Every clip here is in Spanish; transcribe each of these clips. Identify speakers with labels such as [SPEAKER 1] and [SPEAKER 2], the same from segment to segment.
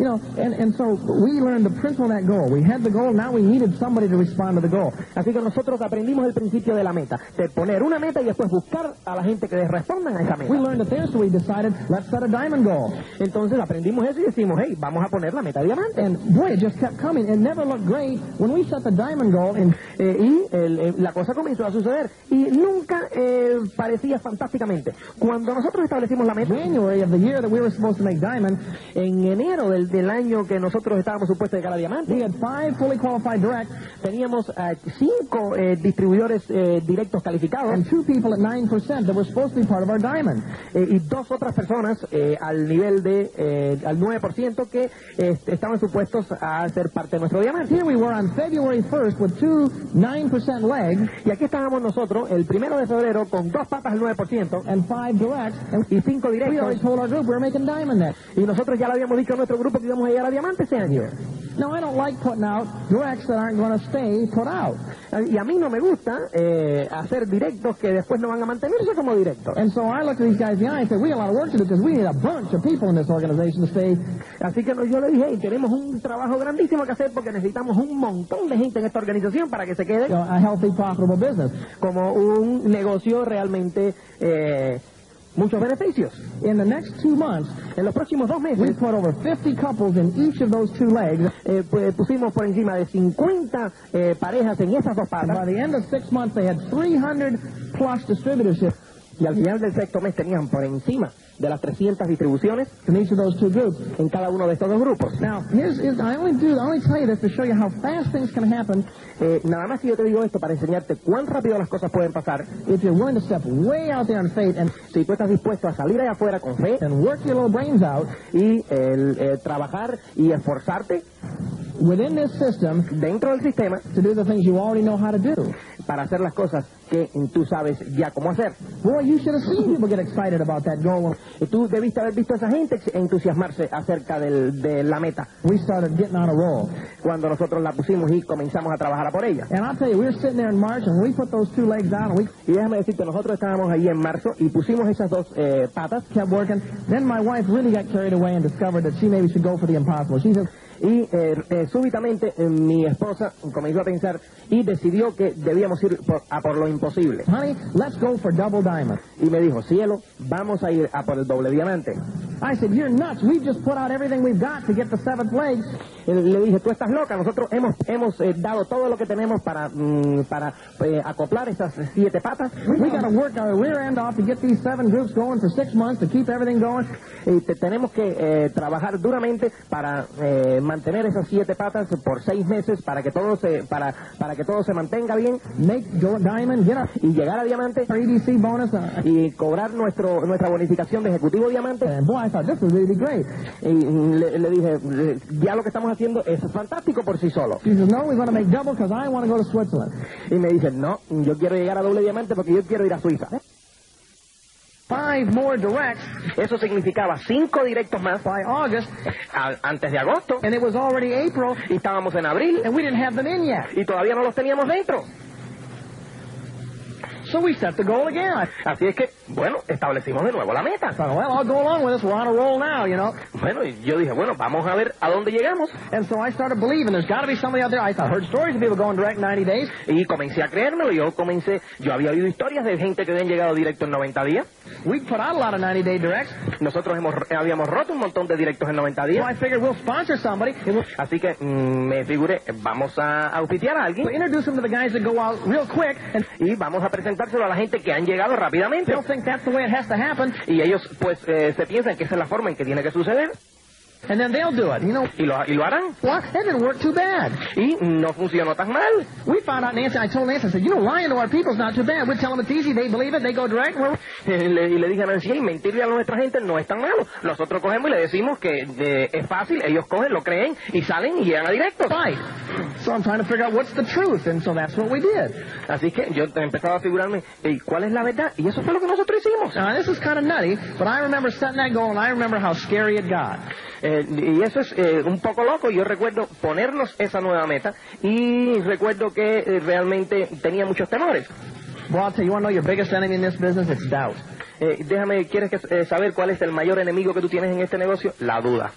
[SPEAKER 1] You know, and, and so we learned the principle of that goal. We had the goal, now we needed somebody to respond to the goal.
[SPEAKER 2] Así que nosotros aprendimos el principio de la meta, de poner una meta y después buscar a la gente que les respondan a esa meta.
[SPEAKER 1] We learned it there, so we decided, let's set a diamond goal.
[SPEAKER 2] Entonces aprendimos eso y decimos, hey, vamos a poner la meta diamante.
[SPEAKER 1] And boy, it just kept coming. It never looked great. When we set the diamond goal, and,
[SPEAKER 2] Eh, y el- eh, la cosa comenzó a suceder y nunca eh, parecía fantásticamente. Cuando nosotros establecimos la meta,
[SPEAKER 1] January of the year that we were supposed to make diamond,
[SPEAKER 2] en enero del, del año que nosotros estábamos supuestos de llegar a diamante,
[SPEAKER 1] we had five fully qualified direct
[SPEAKER 2] teníamos eh, cinco eh, distribuidores eh, directos calificados
[SPEAKER 1] and two people at 9% that were supposed to be part of our diamond.
[SPEAKER 2] eh, y dos otras personas al nivel de al 9% que estaban supuestos a ser parte de nuestro diamante.
[SPEAKER 1] Here we were on February 1st with two 9% legs
[SPEAKER 2] Y aquí estábamos nosotros el primero de febrero con dos patas al 9%
[SPEAKER 1] and five directs, and
[SPEAKER 2] y cinco
[SPEAKER 1] we already
[SPEAKER 2] directos.
[SPEAKER 1] told our group we were making diamond.
[SPEAKER 2] Y nosotros ya le habíamos dicho a nuestro grupo que íbamos a llegar a diamante ese año.
[SPEAKER 1] Now, I don't like putting out directs that aren't going to stay put out.
[SPEAKER 2] Y a mí no me gusta eh, hacer directos que después no van a mantenerse como directos.
[SPEAKER 1] And so I looked at these guys in the eye and said, we got a lot of work to do because we need a bunch of people in this organization to stay.
[SPEAKER 2] Así que no- yo le dije, "Hey, tenemos un trabajo grandísimo que hacer porque necesitamos un montón de gente en esta organización para que se quede
[SPEAKER 1] a healthy, profitable business.
[SPEAKER 2] como un negocio realmente eh, muchos beneficios.
[SPEAKER 1] In the next two months,
[SPEAKER 2] En los próximos dos
[SPEAKER 1] we put over 50 couples in each of those two legs.
[SPEAKER 2] eh, pusimos por encima de 50 eh, parejas en esas dos
[SPEAKER 1] And by the end of six months, they had 300 plus distributorships
[SPEAKER 2] y al final del sexto mes tenían por encima de las 300 distribuciones
[SPEAKER 1] in each of those two groups.
[SPEAKER 2] en cada uno de estos dos grupos.
[SPEAKER 1] Now, here's, here's I only do, I only tell you this to show you how fast things can happen
[SPEAKER 2] Eh, nada más que yo te digo esto para enseñarte cuán rápido las cosas pueden pasar
[SPEAKER 1] if you're willing to step way out there in faith and,
[SPEAKER 2] si tú estás dispuesto a salir allá afuera con fe
[SPEAKER 1] and work your little brains out
[SPEAKER 2] y el, eh, trabajar y esforzarte
[SPEAKER 1] within this system
[SPEAKER 2] dentro del sistema
[SPEAKER 1] to do the things you already know how to do.
[SPEAKER 2] Para hacer las cosas que tú sabes ya cómo hacer.
[SPEAKER 1] Boy, you should have seen people get excited about that goal
[SPEAKER 2] Y tú debiste haber visto a esa gente entusiasmarse acerca del- de la meta
[SPEAKER 1] we started getting on a roll.
[SPEAKER 2] cuando nosotros la pusimos y comenzamos a trabajar a por ella.
[SPEAKER 1] And I'll tell you, we were sitting there in March, and we put those two legs down, and we
[SPEAKER 2] Y déjame decirte, nosotros estábamos ahí en marzo y pusimos esas dos eh, patas
[SPEAKER 1] kept working. Then my wife really got carried away and discovered that she maybe should go for the impossible. She said,
[SPEAKER 2] y eh, eh, súbitamente eh, mi esposa comenzó a pensar y decidió que debíamos ir por- a por lo imposible.
[SPEAKER 1] honey, let's go for double diamond.
[SPEAKER 2] Y me dijo, cielo, vamos a ir a por el doble diamante.
[SPEAKER 1] I said, you're nuts. We've just put out everything we've got to get the seventh leg.
[SPEAKER 2] Eh, Le dije, tú estás loca, nosotros hemos, hemos eh, dado todo lo que tenemos para, mm, para eh, acoplar esas siete patas.
[SPEAKER 1] We got to work our rear end off to get these seven groups going for six months to keep everything going.
[SPEAKER 2] Y te- tenemos que eh, trabajar duramente para mantener esas siete patas por seis meses para que todo se para para que todo se mantenga bien
[SPEAKER 1] Make diamond, get
[SPEAKER 2] y llegar a diamante
[SPEAKER 1] bonus. Uh,
[SPEAKER 2] y cobrar nuestro nuestra bonificación de ejecutivo diamante
[SPEAKER 1] boy, I thought this was really great.
[SPEAKER 2] y le, le dije eh, ya lo que estamos haciendo es fantástico por sí solo
[SPEAKER 1] She says, no, we're going to make double because I want to go to Switzerland.
[SPEAKER 2] y me dice no yo quiero llegar a doble diamante porque yo quiero ir a Suiza
[SPEAKER 1] Five more directs
[SPEAKER 2] eso significaba cinco directos más.
[SPEAKER 1] By August,
[SPEAKER 2] a- antes de agosto.
[SPEAKER 1] And it was already April,
[SPEAKER 2] y estábamos en abril.
[SPEAKER 1] And we didn't have them in yet.
[SPEAKER 2] y todavía no los teníamos dentro
[SPEAKER 1] So we set the goal again.
[SPEAKER 2] Así es que bueno establecimos de nuevo la meta
[SPEAKER 1] thought, well, I'll go along with this. We're on a roll now, you know.
[SPEAKER 2] Bueno, y yo dije, bueno, vamos a ver a dónde llegamos.
[SPEAKER 1] And so I started believing there's got to be somebody out there. I heard stories of people going direct 90 days.
[SPEAKER 2] Y comencé a creérmelo. Yo comencé, yo había oído historias de gente que habían llegado directo en 90 días.
[SPEAKER 1] We put out a lot of 90 day directs.
[SPEAKER 2] Nosotros hemos, habíamos roto un montón de directos en 90
[SPEAKER 1] So
[SPEAKER 2] días.
[SPEAKER 1] I figured we'll sponsor somebody.
[SPEAKER 2] Así que mm, me figuré, vamos a auspiciar a alguien
[SPEAKER 1] we'll introduce them to the guys that go out real quick, and
[SPEAKER 2] y vamos a a la gente que han llegado rápidamente. Y ellos, pues, eh, se piensan que esa es la forma en que tiene que suceder.
[SPEAKER 1] And then they'll do it. You know,
[SPEAKER 2] Y lo, y lo harán.
[SPEAKER 1] what? That didn't work too bad.
[SPEAKER 2] Y no funcionó tan mal.
[SPEAKER 1] We found out, Nancy, I told Nancy, I said, you know, lying to our people's not too bad. We tell them it's easy, they believe it, they go direct.
[SPEAKER 2] Eh, le- y le dije a Nancy, "Hey, mentirle a nuestra gente no es tan malo. Nosotros cogemos y le decimos que eh, es fácil, ellos cogen, lo creen y salen y llegan a directo.
[SPEAKER 1] right. So I'm trying to figure out what's the truth, and so that's what we did.
[SPEAKER 2] Así que yo empezaba a figurarme, "Ey, ¿cuál es la verdad? Y eso fue lo que nosotros hicimos.
[SPEAKER 1] Now, this is kind of nutty, but I remember setting that goal, and I remember how scary it got.
[SPEAKER 2] Eh, y eso es eh, un poco loco. Yo recuerdo ponernos esa nueva meta y recuerdo que eh, realmente tenía muchos temores.
[SPEAKER 1] Well, I'll tell you, you want to know your biggest enemy in this business? It's doubt.
[SPEAKER 2] Eh, déjame, ¿quieres que- eh, saber cuál es el mayor enemigo que tú tienes en este negocio? La duda.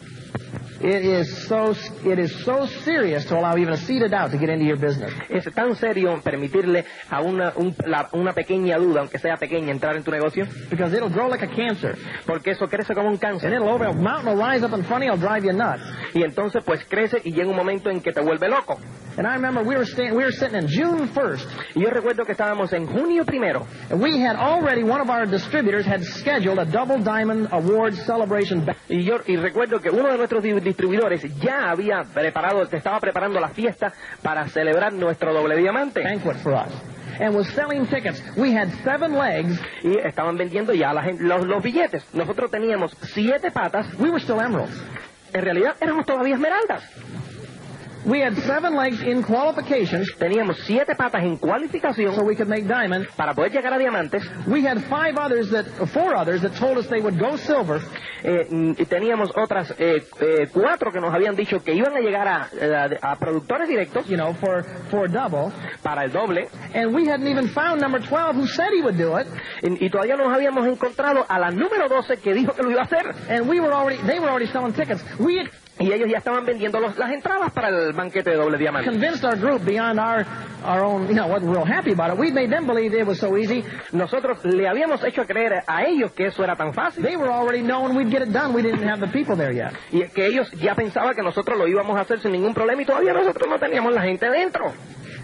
[SPEAKER 1] It is so it is so serious to allow even a seed of doubt to get into your business.
[SPEAKER 2] Es tan serio permitirle a una, un- la- una pequeña duda, aunque sea pequeña, entrar en tu negocio,
[SPEAKER 1] Because it'll grow like a cancer.
[SPEAKER 2] porque eso crece como un cáncer.
[SPEAKER 1] And it'll over a mountain will rise up in front of you, it'll drive you nuts.
[SPEAKER 2] Y entonces pues crece y llega un momento en que te vuelve loco.
[SPEAKER 1] And I remember we were sta- we were sitting in June 1st,
[SPEAKER 2] Y yo recuerdo que estábamos en junio primero
[SPEAKER 1] and we had already one of our distributors had scheduled a double diamond award celebration
[SPEAKER 2] y yo y recuerdo que uno de nuestros distribuidores ya había preparado, te estaba preparando la fiesta para celebrar nuestro doble diamante.
[SPEAKER 1] banquet for us. And was selling tickets. We had seven legs.
[SPEAKER 2] Y estaban vendiendo ya la gen- los, los billetes. Nosotros teníamos siete patas.
[SPEAKER 1] We were still emeralds.
[SPEAKER 2] En realidad éramos todavía esmeraldas.
[SPEAKER 1] We had seven legs in qualifications
[SPEAKER 2] Teníamos siete patas en cualificación
[SPEAKER 1] so we could make diamond.
[SPEAKER 2] para poder llegar a diamantes.
[SPEAKER 1] We had five others that, four others that told us they would go silver.
[SPEAKER 2] Eh, mm, y teníamos otras eh, eh, cuatro que nos habían dicho que iban a llegar a, a- a productores directos
[SPEAKER 1] you know, for, for double.
[SPEAKER 2] para el doble.
[SPEAKER 1] And we hadn't even found number 12 who said he would do it.
[SPEAKER 2] Y, y todavía no nos habíamos encontrado a la número 12 que dijo que lo iba a hacer.
[SPEAKER 1] And we were already, they were already selling tickets. We had
[SPEAKER 2] Y ellos ya estaban vendiendo los- las entradas para el banquete de doble diamante. Nosotros le habíamos hecho creer a ellos que eso era tan fácil.
[SPEAKER 1] They were already knowing we'd get it done. We didn't have the people there yet.
[SPEAKER 2] Y que ellos ya pensaban que nosotros lo íbamos a hacer sin ningún problema y todavía nosotros no teníamos la gente dentro.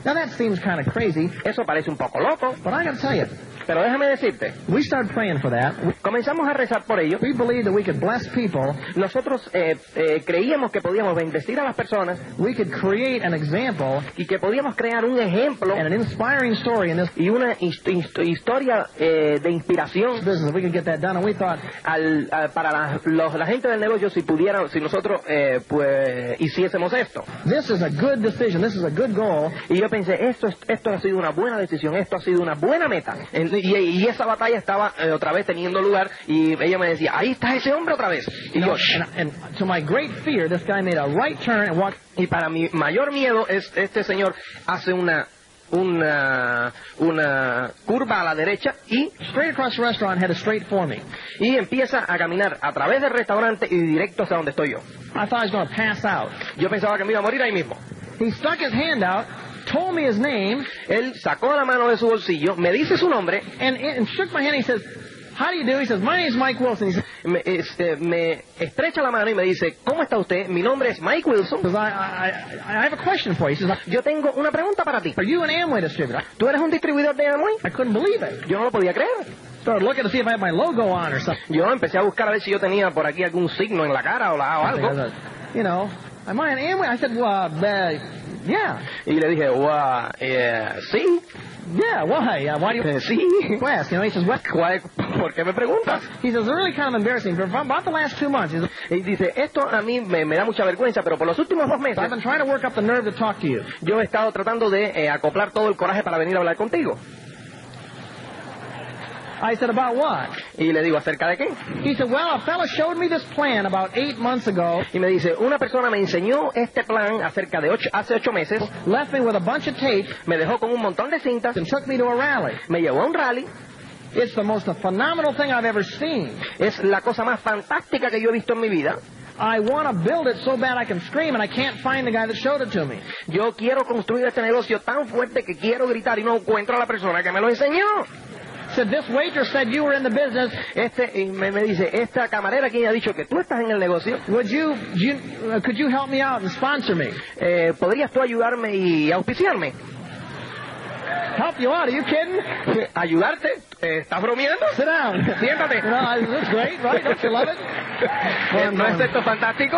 [SPEAKER 1] Now that seems kind of crazy,
[SPEAKER 2] Eso parece un poco loco,
[SPEAKER 1] but I gotta tell you,
[SPEAKER 2] pero déjame decirte,
[SPEAKER 1] we started praying for that.
[SPEAKER 2] comenzamos a rezar por ello.
[SPEAKER 1] We believed that we could bless people.
[SPEAKER 2] Nosotros eh, eh, creíamos que podíamos bendecir a las personas
[SPEAKER 1] We could create an example
[SPEAKER 2] y que podíamos crear un ejemplo
[SPEAKER 1] and an inspiring story in this
[SPEAKER 2] y una hist- hist- historia eh, de inspiración
[SPEAKER 1] business. We could get that done, and we thought,
[SPEAKER 2] al- para la, los- la gente del negocio si pudiera, si nosotros pues hiciésemos esto.
[SPEAKER 1] this is a good decision. This is a good goal.
[SPEAKER 2] Y yo pensé, esto, es- esto ha sido una buena decisión, esto ha sido una buena meta. En- Y, y esa batalla estaba eh, otra vez teniendo lugar y ella me decía, ahí está ese hombre otra vez. Y yo,
[SPEAKER 1] to my great fear, this guy made a right turn and walked
[SPEAKER 2] y para mi mayor miedo es este señor hace una una una curva a la derecha y
[SPEAKER 1] straight across the restaurant, headed straight for me.
[SPEAKER 2] y empieza a caminar a través del restaurante y directo hacia donde estoy yo.
[SPEAKER 1] I thought I was going to pass out.
[SPEAKER 2] Yo pensaba que me iba a morir ahí mismo.
[SPEAKER 1] He stuck his hand out, told me his name,
[SPEAKER 2] Él sacó la mano de su bolsillo, me dice su nombre,
[SPEAKER 1] and, and shook my hand. He says, "How do you do?" He says, "My name's Mike Wilson." He says,
[SPEAKER 2] me, este, me estrecha la mano y me dice, ¿cómo está usted? Mi nombre es Mike Wilson.
[SPEAKER 1] "I, I, I, I have a question for you." He says,
[SPEAKER 2] Yo tengo una pregunta para ti.
[SPEAKER 1] "Are you an Amway distributor?"
[SPEAKER 2] ¿Tú eres un distribuidor de Amway?
[SPEAKER 1] I couldn't believe it.
[SPEAKER 2] Yo no lo podía creer.
[SPEAKER 1] Started looking to see if I had my logo on or something.
[SPEAKER 2] Yo empecé a buscar a ver si yo tenía por aquí algún signo en la cara o, la, o algo.
[SPEAKER 1] You know, am I an Amway? I said, "Well, uh, yeah,
[SPEAKER 2] Y le dije, wow, eh, sí,
[SPEAKER 1] yeah. Why? Uh, why do you?"
[SPEAKER 2] eh, sí.
[SPEAKER 1] Ask, you know, he says, "What?"
[SPEAKER 2] ¿Cuál- ¿Por qué me preguntas?
[SPEAKER 1] He says, "It's really kind of embarrassing. For about the last two months,
[SPEAKER 2] Y dice, esto a mí me, me da mucha vergüenza, pero por los últimos dos meses
[SPEAKER 1] I've been trying to work up the nerve to talk to you."
[SPEAKER 2] yo he estado tratando de eh, acoplar todo el coraje para venir a hablar contigo.
[SPEAKER 1] I said, "About what?"
[SPEAKER 2] Y le digo, ¿acerca de qué?
[SPEAKER 1] He said, "Well, a fella showed me this plan about eight months ago.
[SPEAKER 2] Y me dice, una persona me enseñó este plan acerca de ocho, hace ocho meses,
[SPEAKER 1] left me with a bunch of tape
[SPEAKER 2] me dejó con un montón de cintas,
[SPEAKER 1] and took me to a rally.
[SPEAKER 2] me llevó a un rally,
[SPEAKER 1] It's the most phenomenal thing I've ever seen.
[SPEAKER 2] es la cosa más fantástica que yo he visto en mi vida.
[SPEAKER 1] I want to build it so bad I can scream, and I can't find the guy that showed it to me.
[SPEAKER 2] Yo quiero construir este negocio tan fuerte que quiero gritar y no encuentro a la persona que me lo enseñó.
[SPEAKER 1] Said this waitress said you were in the business.
[SPEAKER 2] Este me, me dice, esta camarera que ha dicho que tú estás en el negocio,
[SPEAKER 1] Would you, you uh, could you help me out and sponsor me?
[SPEAKER 2] eh, ¿podrías tú ayudarme y auspiciarme?
[SPEAKER 1] help you out. Are you kidding?
[SPEAKER 2] ¿Ayudarte? Eh, ¿Estás bromeando?
[SPEAKER 1] Sit down.
[SPEAKER 2] Siéntate.
[SPEAKER 1] No, I- that's great, right? Don't you love it?
[SPEAKER 2] ¿No es esto fantástico?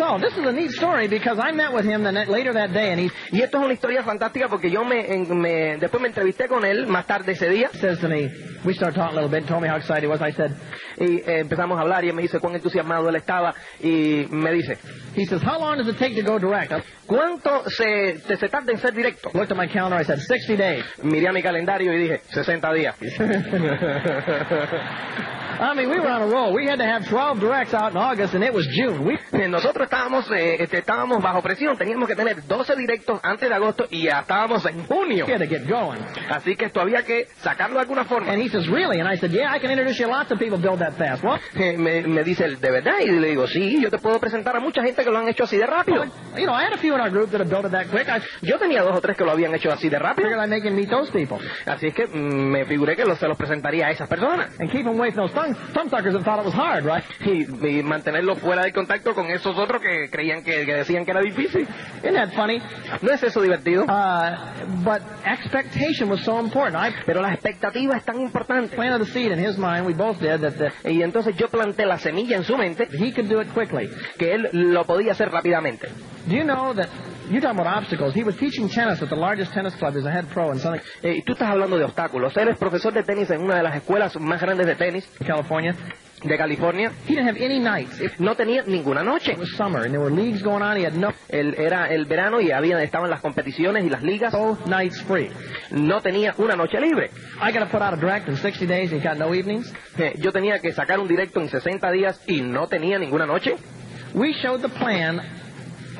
[SPEAKER 1] So, this is a neat story because I met with him the later that day, and he
[SPEAKER 2] Y esto es una historia fantástica porque yo me, me- después me entrevisté con él más tarde ese día
[SPEAKER 1] says to me, we started talking a little bit, told me how excited he was. I said,
[SPEAKER 2] y eh, empezamos a hablar y él me dice cuán entusiasmado él estaba y me dice,
[SPEAKER 1] he says, how long does it take to go direct? I
[SPEAKER 2] ¿cuánto se, te, se tarda en ser directo?
[SPEAKER 1] looked at my calendar, I said, 60 days.
[SPEAKER 2] Miré a mi calendario y dije, 60 días.
[SPEAKER 1] I mean, we were on a roll. We had to have 12 directs out in August, and it was June. We
[SPEAKER 2] Nosotros estábamos, eh, este, estábamos bajo presión, teníamos que tener 12 directos antes de agosto y ya estábamos en junio.
[SPEAKER 1] had to get going.
[SPEAKER 2] Así que esto había que sacarlo de alguna forma.
[SPEAKER 1] And he says, really? And I said, yeah, I can introduce you to lots of people build that fast. Well,
[SPEAKER 2] Eh, me, me dice él, ¿de verdad? Y le digo, sí, yo te puedo presentar a mucha gente que lo han hecho así de rápido.
[SPEAKER 1] you know, I had a few in our group that have built it that quick. I
[SPEAKER 2] Yo tenía dos o tres que lo habían hecho así de rápido.
[SPEAKER 1] figured I'd make him meet those people.
[SPEAKER 2] Así es que mm, me figuré que lo- se los presentaría a esas personas.
[SPEAKER 1] And keep him away from those thumb, that thought it was hard, right?
[SPEAKER 2] Y, y mantenerlo fuera de contacto con esos otros que creían que, que decían que era difícil.
[SPEAKER 1] Isn't that funny?
[SPEAKER 2] ¿No es eso divertido?
[SPEAKER 1] Uh, but expectation was so important. I
[SPEAKER 2] Pero la expectativa es tan importante.
[SPEAKER 1] planted the seed in his mind, we both did, that,
[SPEAKER 2] Y entonces yo planté la semilla en su mente
[SPEAKER 1] he could do it quickly.
[SPEAKER 2] que él lo podía hacer rápidamente.
[SPEAKER 1] Do you know that, you're talking about obstacles. He was teaching tennis at the largest tennis club. He's a head pro in Southern
[SPEAKER 2] Eh, tú estás hablando de obstáculos. Él es profesor de tenis en una de las escuelas más grandes de tenis
[SPEAKER 1] California.
[SPEAKER 2] De California.
[SPEAKER 1] He didn't have any nights.
[SPEAKER 2] No tenía ninguna noche.
[SPEAKER 1] was summer, and there were leagues going on. He had no
[SPEAKER 2] Él era el verano y había, estaban las competiciones y las ligas.
[SPEAKER 1] both nights free.
[SPEAKER 2] No tenía una noche libre.
[SPEAKER 1] I got to put out a direct in 60 days, and he got no evenings.
[SPEAKER 2] Eh, Yo tenía que sacar un directo en 60 días y no tenía ninguna noche.
[SPEAKER 1] We showed the plan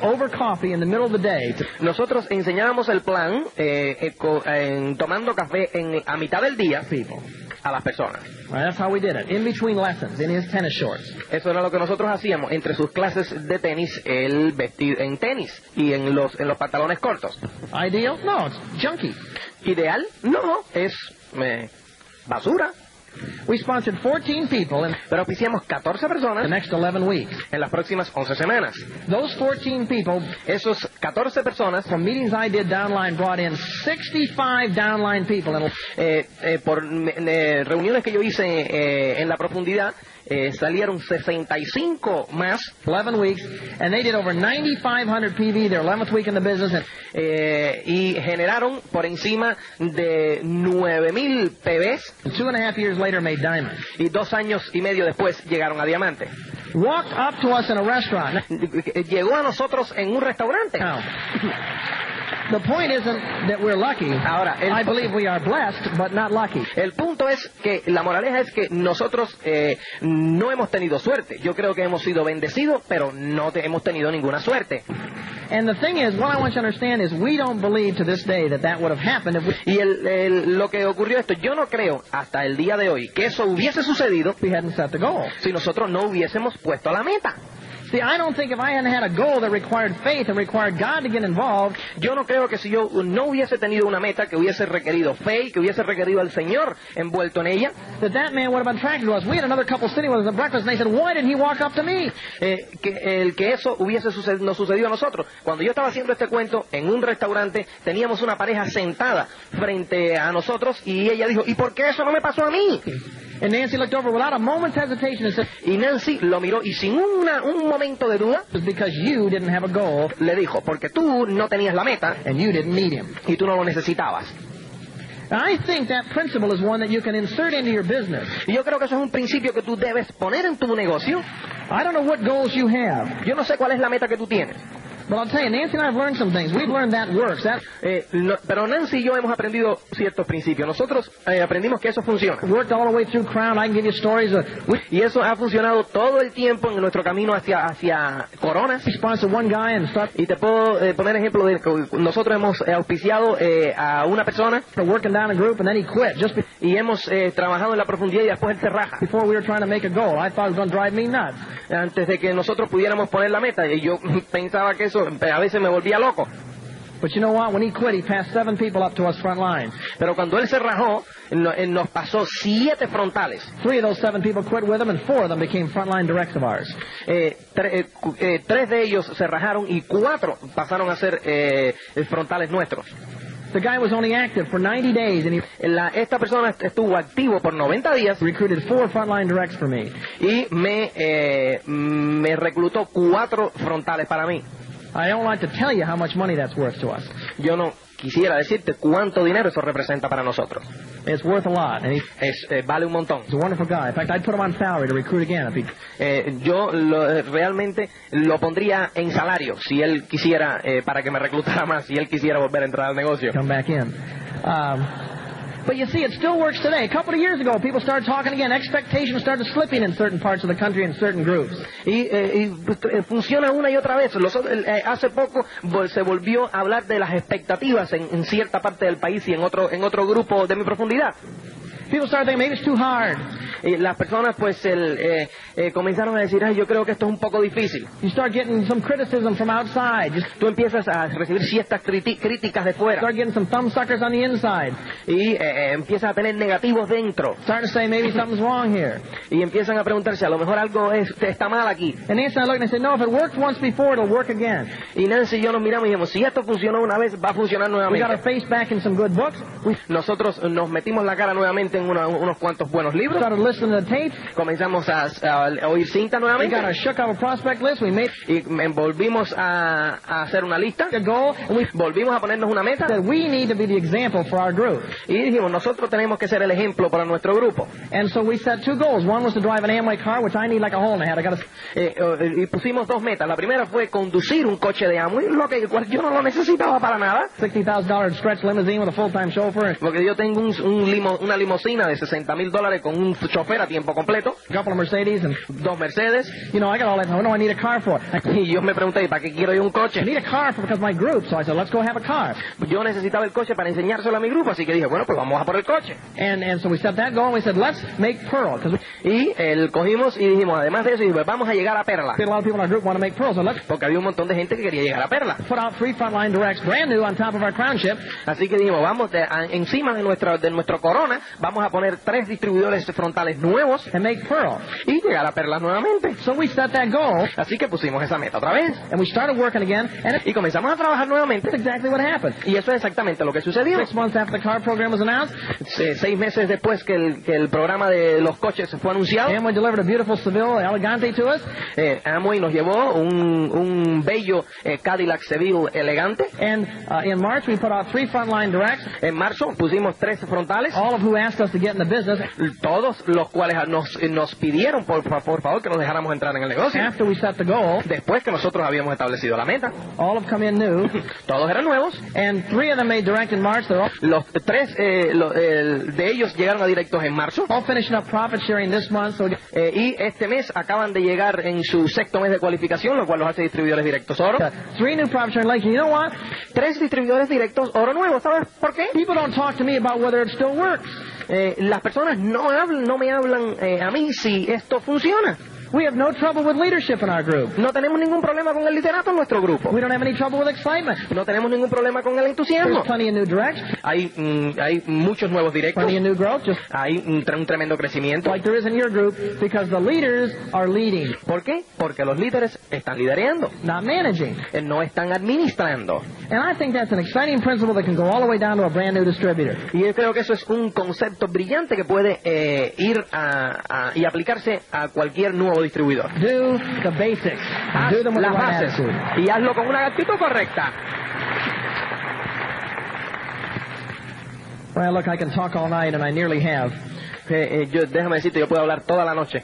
[SPEAKER 1] over coffee in the middle of the day
[SPEAKER 2] Nosotros enseñábamos el plan eh, eh, en- tomando café en, a mitad del día
[SPEAKER 1] people.
[SPEAKER 2] A las personas.
[SPEAKER 1] Right, that's how we did it. In between lessons, in his tennis shorts.
[SPEAKER 2] Eso era lo que nosotros hacíamos entre sus clases de tenis, el vestido en tenis y en los en los pantalones cortos.
[SPEAKER 1] Ideal? No, it's junky.
[SPEAKER 2] Ideal, no, es eh, basura.
[SPEAKER 1] We sponsored 14 people in
[SPEAKER 2] Pero oficiamos 14
[SPEAKER 1] the
[SPEAKER 2] personas
[SPEAKER 1] next 11 weeks.
[SPEAKER 2] en las próximas 11 semanas.
[SPEAKER 1] Those 14 people,
[SPEAKER 2] Esos 14 personas
[SPEAKER 1] from meetings I did downline, brought in 65 downline people. And
[SPEAKER 2] eh, eh, por eh, reuniones que yo hice eh, en la profundidad, eh, salieron 65 más
[SPEAKER 1] 11 weeks, and they did over 9,500 PV their 11th week in the business. And
[SPEAKER 2] eh, y generaron por encima de 9.000 PBs
[SPEAKER 1] two and a half years later, made diamonds.
[SPEAKER 2] y dos años y medio después llegaron a diamante.
[SPEAKER 1] Walked up to us in a restaurant.
[SPEAKER 2] Llegó a nosotros en un restaurante.
[SPEAKER 1] Now, the point isn't that we're lucky.
[SPEAKER 2] Ahora, el-
[SPEAKER 1] I believe we are blessed, but not lucky.
[SPEAKER 2] El punto es que la moraleja es que nosotros eh, no hemos tenido suerte. Yo creo que hemos sido bendecidos, pero no te- hemos tenido ninguna suerte.
[SPEAKER 1] And the thing is, what I want you to understand is we don't believe to this day that that would have happened if we,
[SPEAKER 2] Y el- el- lo que ocurrió esto, yo no creo hasta el día de hoy que eso hubiese sucedido
[SPEAKER 1] we hadn't set the goal.
[SPEAKER 2] si nosotros no hubiésemos puesto la meta.
[SPEAKER 1] See, I don't think if I hadn't had a goal that required faith and required God to get involved,
[SPEAKER 2] Yo no creo que si yo no hubiese tenido una meta que hubiese requerido fe y que hubiese requerido al Señor envuelto en ella,
[SPEAKER 1] that that man would have been attracted to us. We had another couple sitting with us at breakfast, and they said, "Why didn't he walk up to me?"
[SPEAKER 2] eh, que el que eso hubiese nos sucedido a nosotros. Cuando yo estaba haciendo este cuento en un restaurante, teníamos una pareja sentada frente a nosotros y ella dijo, ¿y por qué eso no me pasó a mí?
[SPEAKER 1] And Nancy looked over without a moment's hesitation and said,
[SPEAKER 2] Y Nancy lo miró y sin una- un momento de duda
[SPEAKER 1] "It was because you didn't have a goal
[SPEAKER 2] le dijo, porque tú no tenías la meta
[SPEAKER 1] and you didn't meet him."
[SPEAKER 2] y tú no lo necesitabas.
[SPEAKER 1] I think that principle is one that you can insert into your business.
[SPEAKER 2] Y yo creo que eso es un principio que tú debes poner en tu negocio.
[SPEAKER 1] I don't know what goals you have,
[SPEAKER 2] Yo no sé cuál es la meta que tú tienes.
[SPEAKER 1] But I'll tell you, Nancy and I have learned some things. We've learned that works. That
[SPEAKER 2] Eh, no- pero Nancy y yo hemos aprendido ciertos principios. Nosotros eh, aprendimos que eso funciona.
[SPEAKER 1] worked all the way through Crown. I can give you stories. Of, we
[SPEAKER 2] Y eso ha funcionado todo el tiempo en nuestro camino hacia, hacia Y te puedo eh, poner ejemplo de que nosotros hemos eh, auspiciado a una persona y hemos trabajado en la profundidad y después él se raja.
[SPEAKER 1] before we were trying to make a goal. I thought it was going to drive me nuts.
[SPEAKER 2] Antes de que nosotros pudiéramos poner la meta. Y yo pensaba que eso a veces me volvía loco.
[SPEAKER 1] But you know what? When he quit, he passed seven people up to us front line.
[SPEAKER 2] Pero cuando él se rajó, él nos pasó siete frontales.
[SPEAKER 1] Three of those seven people quit with him, and four of them became frontline directs of ours.
[SPEAKER 2] Eh, tre- eh, eh, tres de ellos se rajaron y cuatro pasaron a ser eh, frontales nuestros.
[SPEAKER 1] The guy was only active for 90 days, and he
[SPEAKER 2] La- esta persona estuvo activo por 90 días
[SPEAKER 1] recruited four frontline directs for me.
[SPEAKER 2] y me, eh, me reclutó cuatro frontales para mí.
[SPEAKER 1] I don't like to tell you how much money that's worth to us.
[SPEAKER 2] Yo no quisiera decirte cuánto dinero eso representa para nosotros.
[SPEAKER 1] It's worth a lot, and
[SPEAKER 2] Es, eh, vale un montón.
[SPEAKER 1] he's a wonderful guy. In fact, I'd put him on salary to recruit again if he.
[SPEAKER 2] Eh, yo lo- eh, realmente lo pondría en salario si él quisiera, eh, para que me reclutara más, si él quisiera volver a entrar al negocio.
[SPEAKER 1] come back in. Um, but you see, it still works today. A couple of years ago, people started talking again. Expectations started slipping in certain parts of the country in certain groups.
[SPEAKER 2] Y, eh, y, eh, funciona una y otra vez. Los eh, hace poco se volvió a hablar de las expectativas en, en cierta parte del país y en otro, en otro grupo de mi profundidad.
[SPEAKER 1] People started thinking maybe it's too hard.
[SPEAKER 2] Y las personas pues el, eh, eh, comenzaron a decir, ay, yo creo que esto es un poco difícil.
[SPEAKER 1] You start getting some criticism from outside. You
[SPEAKER 2] Tú empiezas a recibir ciertas críticas de fuera
[SPEAKER 1] start getting some thumbsuckers on the inside.
[SPEAKER 2] y eh, empiezas a tener negativos dentro
[SPEAKER 1] Starting to say maybe something's wrong here.
[SPEAKER 2] y empiezan a preguntarse, a lo mejor algo es- está mal aquí.
[SPEAKER 1] And Nancy and I looked and I said, no, if it worked once before, it'll work again.
[SPEAKER 2] Y Nancy y yo nos miramos y dijimos, si esto funcionó una vez, va a funcionar
[SPEAKER 1] We got our
[SPEAKER 2] nuevamente.
[SPEAKER 1] face back in some good books.
[SPEAKER 2] Nosotros nos metimos la cara nuevamente una- unos cuantos buenos libros, comenzamos a, a oír cinta
[SPEAKER 1] We
[SPEAKER 2] nuevamente
[SPEAKER 1] got our shook up a prospect list. We made
[SPEAKER 2] y volvimos a, a hacer una lista, volvimos a ponernos una meta
[SPEAKER 1] said we need to be the example for our group.
[SPEAKER 2] y dijimos, nosotros tenemos que ser el ejemplo para nuestro grupo.
[SPEAKER 1] And so we set two goals. One was to drive an Amway car, which I need like a hole in the head. I got to
[SPEAKER 2] Eh, eh, y pusimos dos metas. La primera fue conducir un coche de Amway, lo que yo no lo necesitaba para nada,
[SPEAKER 1] sixty thousand dollar stretch limousine with a full time chauffeur,
[SPEAKER 2] porque yo tengo un, un limo- una limusina de 60 mil dólares con un chofer a tiempo completo,
[SPEAKER 1] couple of Mercedes, and
[SPEAKER 2] dos Mercedes,
[SPEAKER 1] you know I got all that. What do I need a car for? I
[SPEAKER 2] y yo me pregunté, ¿para qué quiero yo un coche?
[SPEAKER 1] need a car for because my group. So I said, let's go have a car.
[SPEAKER 2] Yo necesitaba el coche para enseñárselo a mi grupo, así que dije, bueno, pues vamos a por el coche.
[SPEAKER 1] And and so we set that goal. and We said, let's make Pearl
[SPEAKER 2] Y el cogimos y dijimos, además de eso, dijimos, vamos a llegar a Perla,
[SPEAKER 1] a lot of people in our group want to make Pearl. So let's
[SPEAKER 2] porque había un montón de gente que quería llegar a Perla.
[SPEAKER 1] put out three frontline directs, brand new, on top of our crown ship.
[SPEAKER 2] Así que dijimos, vamos, de- a- encima de nuestro, de nuestro corona, vamos a poner tres distribuidores frontales nuevos
[SPEAKER 1] and make Pearl.
[SPEAKER 2] y llegar a Perla nuevamente.
[SPEAKER 1] So we set that goal
[SPEAKER 2] Así que pusimos esa meta otra vez
[SPEAKER 1] and we started working again, and
[SPEAKER 2] y comenzamos a trabajar nuevamente.
[SPEAKER 1] exactly what happened.
[SPEAKER 2] Y eso es exactamente lo que sucedió.
[SPEAKER 1] Six months after the car program was announced,
[SPEAKER 2] Se- seis meses después que el, que el programa de los coches fue anunciado,
[SPEAKER 1] Amway delivered a beautiful Seville Elegante to us,
[SPEAKER 2] eh, Amway nos llevó un, un bello eh, Cadillac Seville elegante.
[SPEAKER 1] and uh, in March we put out three frontline directs,
[SPEAKER 2] En marzo pusimos tres frontales,
[SPEAKER 1] all of who asked us to get in the business.
[SPEAKER 2] todos los cuales nos, nos pidieron por, por favor que nos dejáramos entrar en el negocio.
[SPEAKER 1] After we set the goal,
[SPEAKER 2] Después que nosotros habíamos establecido la meta,
[SPEAKER 1] all have come in new,
[SPEAKER 2] todos eran nuevos.
[SPEAKER 1] and three of them made direct in March. All,
[SPEAKER 2] Los tres eh, de ellos llegaron a directos en marzo.
[SPEAKER 1] all finishing up profit sharing this month. So
[SPEAKER 2] Eh, y este mes acaban de llegar en su sexto mes de cualificación, lo cual los hace distribuidores directos oro.
[SPEAKER 1] three new profit sharing you know what?
[SPEAKER 2] Tres distribuidores directos oro nuevos, ¿sabes por qué?
[SPEAKER 1] People don't talk to me about whether it still works.
[SPEAKER 2] Eh, las personas no hablan, no me hablan eh, a mí si esto funciona.
[SPEAKER 1] We have no trouble with leadership in our group.
[SPEAKER 2] No tenemos ningún problema con el liderato en nuestro grupo.
[SPEAKER 1] We don't have any trouble with excitement.
[SPEAKER 2] No tenemos ningún problema con el entusiasmo.
[SPEAKER 1] There's plenty of new directs,
[SPEAKER 2] Hay, mm, hay muchos nuevos directos.
[SPEAKER 1] plenty of new growth, just
[SPEAKER 2] Hay un, un tremendo crecimiento.
[SPEAKER 1] like there is in your group, because the leaders are leading,
[SPEAKER 2] ¿Por qué? Porque los líderes están lidereando,
[SPEAKER 1] not managing.
[SPEAKER 2] eh, no están administrando.
[SPEAKER 1] And I think that's an exciting principle that can go all the way down to a brand new distributor.
[SPEAKER 2] Y yo creo que eso es un concepto brillante que puede eh, ir a- a- y aplicarse a cualquier nuevo distribuidor.
[SPEAKER 1] Do the basics.
[SPEAKER 2] Haz
[SPEAKER 1] Do them
[SPEAKER 2] las bases y hazlo con una actitud correcta.
[SPEAKER 1] Well, look, I can talk all night, and I nearly have.
[SPEAKER 2] Eh, eh, yo, déjame decirte, yo puedo hablar toda la noche.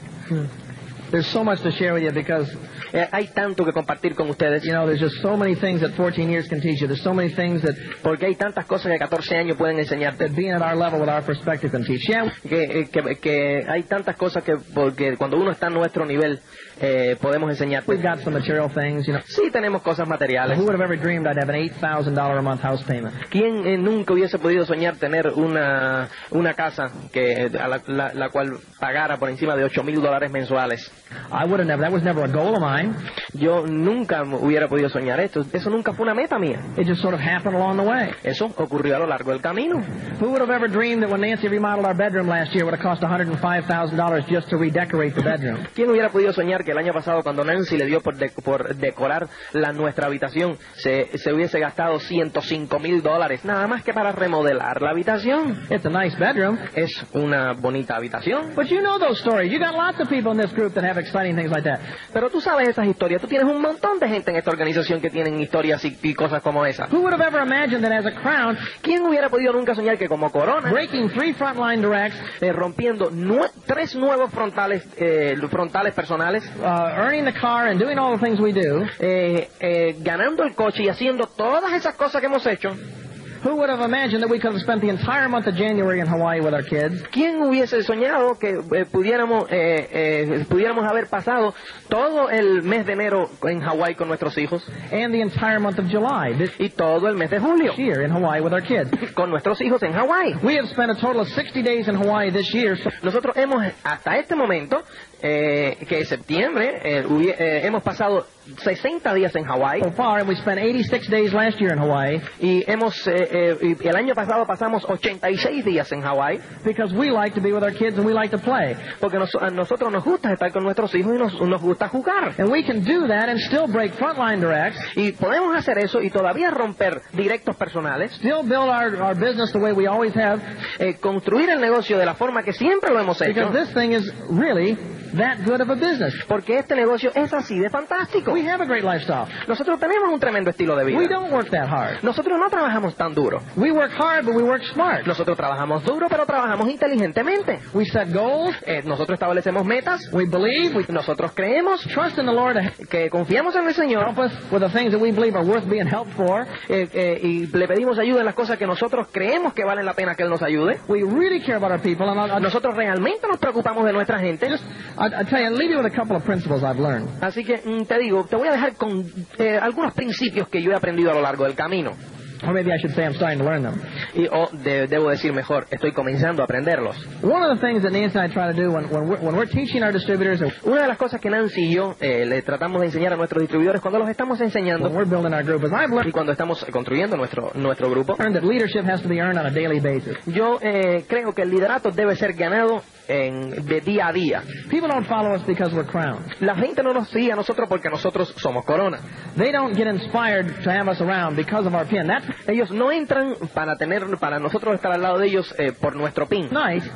[SPEAKER 1] There's so much to share with you because,
[SPEAKER 2] Eh, hay tanto que compartir con ustedes,
[SPEAKER 1] you know, there's just so many things that 14 years can teach you. There's so many things that,
[SPEAKER 2] porque hay tantas cosas que 14 años pueden enseñarte.
[SPEAKER 1] that being at our level with our perspective can teach. Yeah,
[SPEAKER 2] Que, eh, que, que hay tantas cosas que porque cuando uno está a nuestro nivel eh, podemos enseñarte.
[SPEAKER 1] we've got some material things, you know.
[SPEAKER 2] Sí tenemos cosas materiales.
[SPEAKER 1] Who would have ever dreamed I'd have an $8,000 a month house payment?
[SPEAKER 2] ¿Quién eh, nunca hubiese podido soñar tener una, una casa que a la, la- la cual pagara por encima de 8 mil dólares mensuales?
[SPEAKER 1] I would have never, that was never a goal of mine.
[SPEAKER 2] Yo nunca hubiera podido soñar esto. Eso nunca fue una meta mía.
[SPEAKER 1] It just sort of happened along the way.
[SPEAKER 2] Eso ocurrió a lo largo del camino.
[SPEAKER 1] Who would have ever dreamed that when Nancy remodeled our bedroom last year, it would have cost $105,000 just to redecorate the bedroom?
[SPEAKER 2] ¿Quién hubiera podido soñar que el año pasado cuando Nancy le dio por, de- por decorar la, nuestra habitación se, se hubiese gastado 105 mil dólares, nada más que para remodelar la habitación.
[SPEAKER 1] It's a nice bedroom.
[SPEAKER 2] Es una bonita habitación.
[SPEAKER 1] But you know those stories. You got lots of people in this group that have exciting things like that.
[SPEAKER 2] Pero tú sabes esas historias, tú tienes un montón de gente en esta organización que tienen historias y, y cosas como esas.
[SPEAKER 1] Who would have ever imagined that as a crown,
[SPEAKER 2] ¿Quién hubiera podido nunca soñar que como corona,
[SPEAKER 1] breaking three frontline directs,
[SPEAKER 2] eh, rompiendo nue- tres nuevos frontales, eh, frontales personales,
[SPEAKER 1] uh, earning the car and doing all the things we do,
[SPEAKER 2] eh, eh, ganando el coche y haciendo todas esas cosas que hemos hecho,
[SPEAKER 1] who would have imagined that we could have spent the entire month of January in Hawaii with our kids,
[SPEAKER 2] ¿quién hubiese soñado que eh, pudiéramos, eh, eh, pudiéramos haber pasado todo el mes de enero en Hawái con nuestros hijos
[SPEAKER 1] and the entire month of July this
[SPEAKER 2] y todo el mes de julio
[SPEAKER 1] year in Hawaii with our kids?
[SPEAKER 2] con nuestros hijos en Hawái?
[SPEAKER 1] We have spent a total of 60 days in Hawaii this year. So
[SPEAKER 2] Nosotros hemos, hasta este momento, eh, que es septiembre, eh, hubie- eh, hemos pasado 60 días en Hawái.
[SPEAKER 1] So far, and we spent 86 days last year in Hawaii
[SPEAKER 2] y hemos, y el año pasado pasamos 86 días en Hawái.
[SPEAKER 1] Because we like to be with our kids and we like to play.
[SPEAKER 2] porque nos- a nosotros nos gusta estar con nuestros hijos y nos, nos gusta jugar.
[SPEAKER 1] And we can do that and still break frontline directs,
[SPEAKER 2] Y podemos hacer eso y todavía romper directos personales,
[SPEAKER 1] still build our, our business the way we always have,
[SPEAKER 2] construir el negocio de la forma que siempre lo hemos hecho,
[SPEAKER 1] because this thing is really that good of a business.
[SPEAKER 2] porque este negocio es así de fantástico.
[SPEAKER 1] We have a great lifestyle.
[SPEAKER 2] Nosotros tenemos un tremendo estilo de
[SPEAKER 1] We
[SPEAKER 2] vida.
[SPEAKER 1] don't work that hard.
[SPEAKER 2] Nosotros no trabajamos tan duro.
[SPEAKER 1] We work hard, but we work smart.
[SPEAKER 2] Nosotros trabajamos duro, pero trabajamos inteligentemente.
[SPEAKER 1] We set goals.
[SPEAKER 2] Eh, nosotros establecemos metas,
[SPEAKER 1] We believe. We
[SPEAKER 2] nosotros creemos,
[SPEAKER 1] trust in the Lord
[SPEAKER 2] que confiamos en el Señor
[SPEAKER 1] help us with the things that we believe are worth being helped for.
[SPEAKER 2] eh, eh, y le pedimos ayuda en las cosas que nosotros creemos que valen la pena que Él nos ayude.
[SPEAKER 1] We really care about our people. And
[SPEAKER 2] Nosotros realmente nos preocupamos de nuestra gente.
[SPEAKER 1] just,
[SPEAKER 2] Así que mm, te digo, te voy a dejar con eh, algunos principios que yo he aprendido a lo largo del camino.
[SPEAKER 1] Or maybe I should say I'm starting to learn them.
[SPEAKER 2] Y, o de- debo decir mejor, estoy comenzando a aprenderlos.
[SPEAKER 1] One of the things that Nancy and I try to do when, when, we're, when we're teaching our distributors
[SPEAKER 2] Una de las cosas que Nancy y yo eh, le tratamos de enseñar a nuestros distribuidores cuando los estamos enseñando
[SPEAKER 1] when we're building our group is I've
[SPEAKER 2] y
[SPEAKER 1] learned,
[SPEAKER 2] cuando estamos construyendo nuestro, nuestro grupo,
[SPEAKER 1] that leadership has to be earned on a daily basis.
[SPEAKER 2] yo eh, creo que el liderato debe ser ganado en- de día a día.
[SPEAKER 1] People don't follow us because we're crowned.
[SPEAKER 2] La gente no nos sigue a nosotros porque nosotros somos corona.
[SPEAKER 1] They don't get inspired to have us around because of our pin. That's
[SPEAKER 2] Ellos no entran para tener, para nosotros estar al lado de ellos eh, por nuestro pin.
[SPEAKER 1] nice,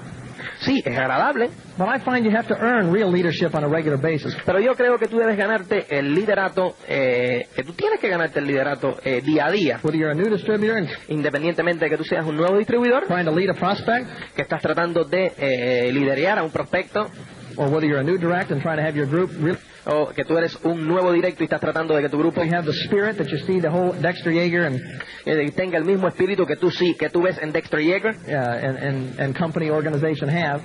[SPEAKER 2] Sí, es agradable,
[SPEAKER 1] but I find you have to earn real leadership on a regular basis.
[SPEAKER 2] pero yo creo que tú debes ganarte el liderato, eh, que tú tienes que ganarte el liderato eh, día a día,
[SPEAKER 1] Whether you're a new distributor and
[SPEAKER 2] independientemente de que tú seas un nuevo distribuidor,
[SPEAKER 1] trying to lead a prospect,
[SPEAKER 2] que estás tratando de eh, liderear a un prospecto,
[SPEAKER 1] or whether you're a new direct and trying to have your group really
[SPEAKER 2] o que tú eres un nuevo directo y estás tratando de que tu grupo
[SPEAKER 1] have the spirit that you see the whole Dexter Yeager and
[SPEAKER 2] eh, tenga el mismo espíritu que tú sí, que tú ves en Dexter Yeager
[SPEAKER 1] uh, and, and, and company organization have.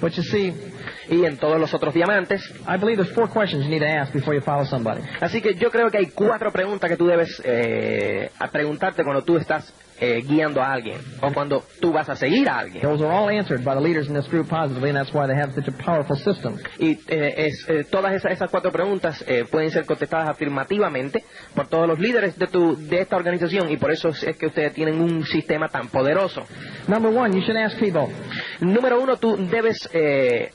[SPEAKER 1] But you see,
[SPEAKER 2] y en todos los otros diamantes.
[SPEAKER 1] I believe there's four questions you need to ask before you follow somebody.
[SPEAKER 2] Así que yo creo que hay cuatro preguntas que tú debes eh, preguntarte cuando tú estás eh, guiando a alguien o cuando tú vas a seguir a alguien.
[SPEAKER 1] Those are all answered by the leaders in this group positively, and that's why they have such a powerful system.
[SPEAKER 2] Y eh, es, eh, todas esas, esas cuatro preguntas eh, pueden ser contestadas afirmativamente por todos los líderes de, tu, de esta organización y por eso es, que ustedes tienen un sistema tan poderoso.
[SPEAKER 1] Number one, you should ask people,
[SPEAKER 2] Número uno, tú debes eh,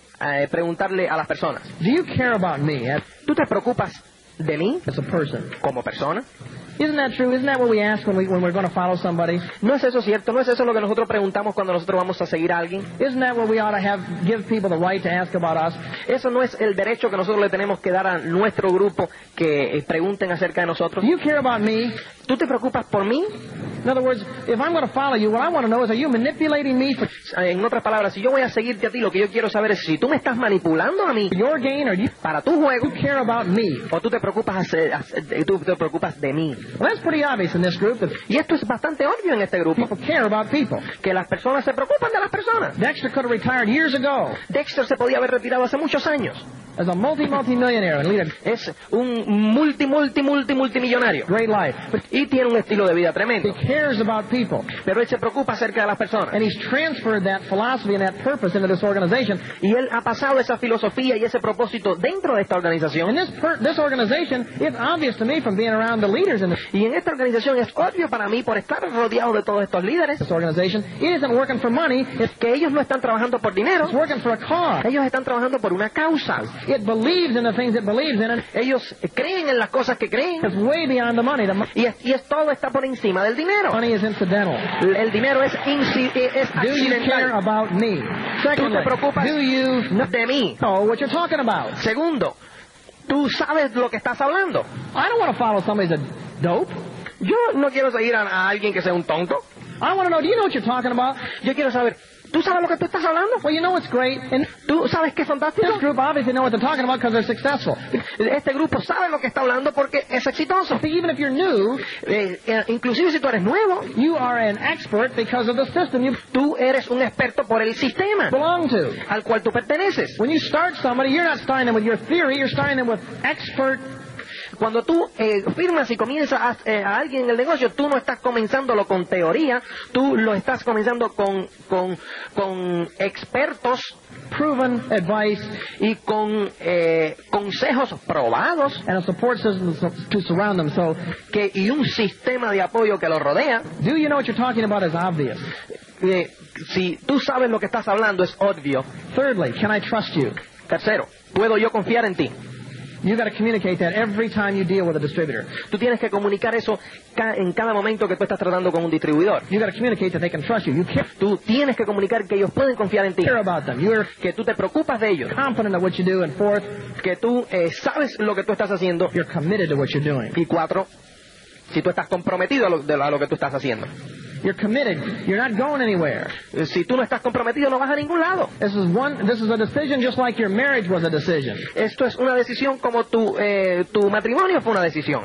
[SPEAKER 2] preguntarle a las personas,
[SPEAKER 1] do you care about me as,
[SPEAKER 2] ¿tú te preocupas de mí
[SPEAKER 1] as a person?
[SPEAKER 2] como persona?
[SPEAKER 1] Isn't that true? Isn't that what we ask when, we, when we're going to follow somebody?
[SPEAKER 2] ¿No es eso cierto? ¿No es eso lo que nosotros preguntamos cuando nosotros vamos a seguir a alguien?
[SPEAKER 1] Isn't that what we ought to have, give people the right to ask about us?
[SPEAKER 2] Eso no es el derecho que nosotros le tenemos que dar a nuestro grupo que eh, pregunten acerca de nosotros.
[SPEAKER 1] Do you care about me?
[SPEAKER 2] ¿Tú te preocupas por mí?
[SPEAKER 1] In other words, if I'm going to follow you, what I want to know is, are you manipulating me for
[SPEAKER 2] En otras palabras, si yo voy a seguirte a ti, lo que yo quiero saber es si tú me estás manipulando a mí
[SPEAKER 1] your gain or do you,
[SPEAKER 2] para tu juego
[SPEAKER 1] you care about me?
[SPEAKER 2] o tú te preocupas, hacer- hacer- tú te preocupas de mí.
[SPEAKER 1] Well, that's pretty obvious in this group that
[SPEAKER 2] Y esto es bastante obvio en este grupo,
[SPEAKER 1] people care about people.
[SPEAKER 2] que las personas se preocupan de las personas.
[SPEAKER 1] Dexter could have retired years ago
[SPEAKER 2] Dexter se podía haber retirado hace muchos años.
[SPEAKER 1] As a multi, multi-millionaire and
[SPEAKER 2] Es un multi, multi, multi, multimillonario.
[SPEAKER 1] great life.
[SPEAKER 2] Y tiene un estilo de vida
[SPEAKER 1] he
[SPEAKER 2] tremendo.
[SPEAKER 1] cares about people.
[SPEAKER 2] Pero él se preocupa acerca de las personas.
[SPEAKER 1] And he's transferred that philosophy and that purpose into this organization.
[SPEAKER 2] Y él ha pasado esa filosofía y ese propósito dentro de esta
[SPEAKER 1] And
[SPEAKER 2] organización.
[SPEAKER 1] this per- this organization, it's obvious to me from being around the leaders in this,
[SPEAKER 2] Y en esta organización es obvio para mí, por estar rodeado de todos estos líderes,
[SPEAKER 1] this organization, it isn't working for money, it's,
[SPEAKER 2] que ellos no están trabajando por dinero,
[SPEAKER 1] it's working for a cause.
[SPEAKER 2] ellos están trabajando por una causa.
[SPEAKER 1] It believes in the things it believes in,
[SPEAKER 2] Ellos creen en las cosas que creen.
[SPEAKER 1] it's way beyond the money. The mo-
[SPEAKER 2] Y, es, y es todo está por encima del dinero.
[SPEAKER 1] money is incidental.
[SPEAKER 2] El dinero es, inci- es
[SPEAKER 1] Do you care about me? Secondly,
[SPEAKER 2] preocupas?
[SPEAKER 1] do you
[SPEAKER 2] De mí.
[SPEAKER 1] know what you're talking about?
[SPEAKER 2] Segundo, tú sabes lo que estás hablando.
[SPEAKER 1] I don't want to follow somebody that's a dope.
[SPEAKER 2] Yo no quiero seguir a, a alguien que sea un tonto.
[SPEAKER 1] I want to know, do you know what you're talking about?
[SPEAKER 2] Yo quiero saber, ¿tú sabes lo que tú estás hablando?
[SPEAKER 1] Well, you know it's great. And
[SPEAKER 2] ¿Tú sabes qué es fantástico?
[SPEAKER 1] this group obviously know what they're talking about because they're successful.
[SPEAKER 2] Este grupo sabe lo que está hablando porque es exitoso.
[SPEAKER 1] See, even if you're new,
[SPEAKER 2] Eh, eh, inclusive si tú eres nuevo,
[SPEAKER 1] you are an expert because of the system you
[SPEAKER 2] tú eres un experto por el sistema
[SPEAKER 1] belong to.
[SPEAKER 2] al cual tú perteneces.
[SPEAKER 1] When you start somebody, you're not starting them with your theory, you're starting them with expert.
[SPEAKER 2] Cuando tú eh, firmas y comienzas a, eh, a alguien en el negocio, tú no estás comenzándolo con teoría, tú lo estás comenzando con, con, con expertos
[SPEAKER 1] proven advice
[SPEAKER 2] y con eh, consejos probados
[SPEAKER 1] and a support system to surround them. So,
[SPEAKER 2] que, y un sistema de apoyo que lo rodea.
[SPEAKER 1] do you know what you're talking about is obvious.
[SPEAKER 2] Eh, si tú sabes lo que estás hablando es obvio.
[SPEAKER 1] Thirdly, can I trust you?
[SPEAKER 2] Tercero, ¿puedo yo confiar en ti?
[SPEAKER 1] You got to communicate that every time you deal with a distributor.
[SPEAKER 2] Tú tienes que comunicar eso ca- en cada momento que tú estás tratando con un distribuidor.
[SPEAKER 1] You got to communicate that they can trust you. You care
[SPEAKER 2] Tú tienes que comunicar que ellos pueden confiar en ti,
[SPEAKER 1] about them. You're
[SPEAKER 2] que tú te preocupas de ellos,
[SPEAKER 1] confident of what you do. And fourth,
[SPEAKER 2] que tú eh, sabes lo que tú estás haciendo.
[SPEAKER 1] you're committed to what you're doing.
[SPEAKER 2] Y cuatro, si tú estás comprometido a lo, de- a lo que tú estás haciendo.
[SPEAKER 1] You're committed. You're not going anywhere.
[SPEAKER 2] Si tú no estás comprometido, no vas a ningún lado.
[SPEAKER 1] This is one. This is a decision, just like your marriage was a decision.
[SPEAKER 2] Esto es una decisión como tu, eh, tu matrimonio fue una decisión.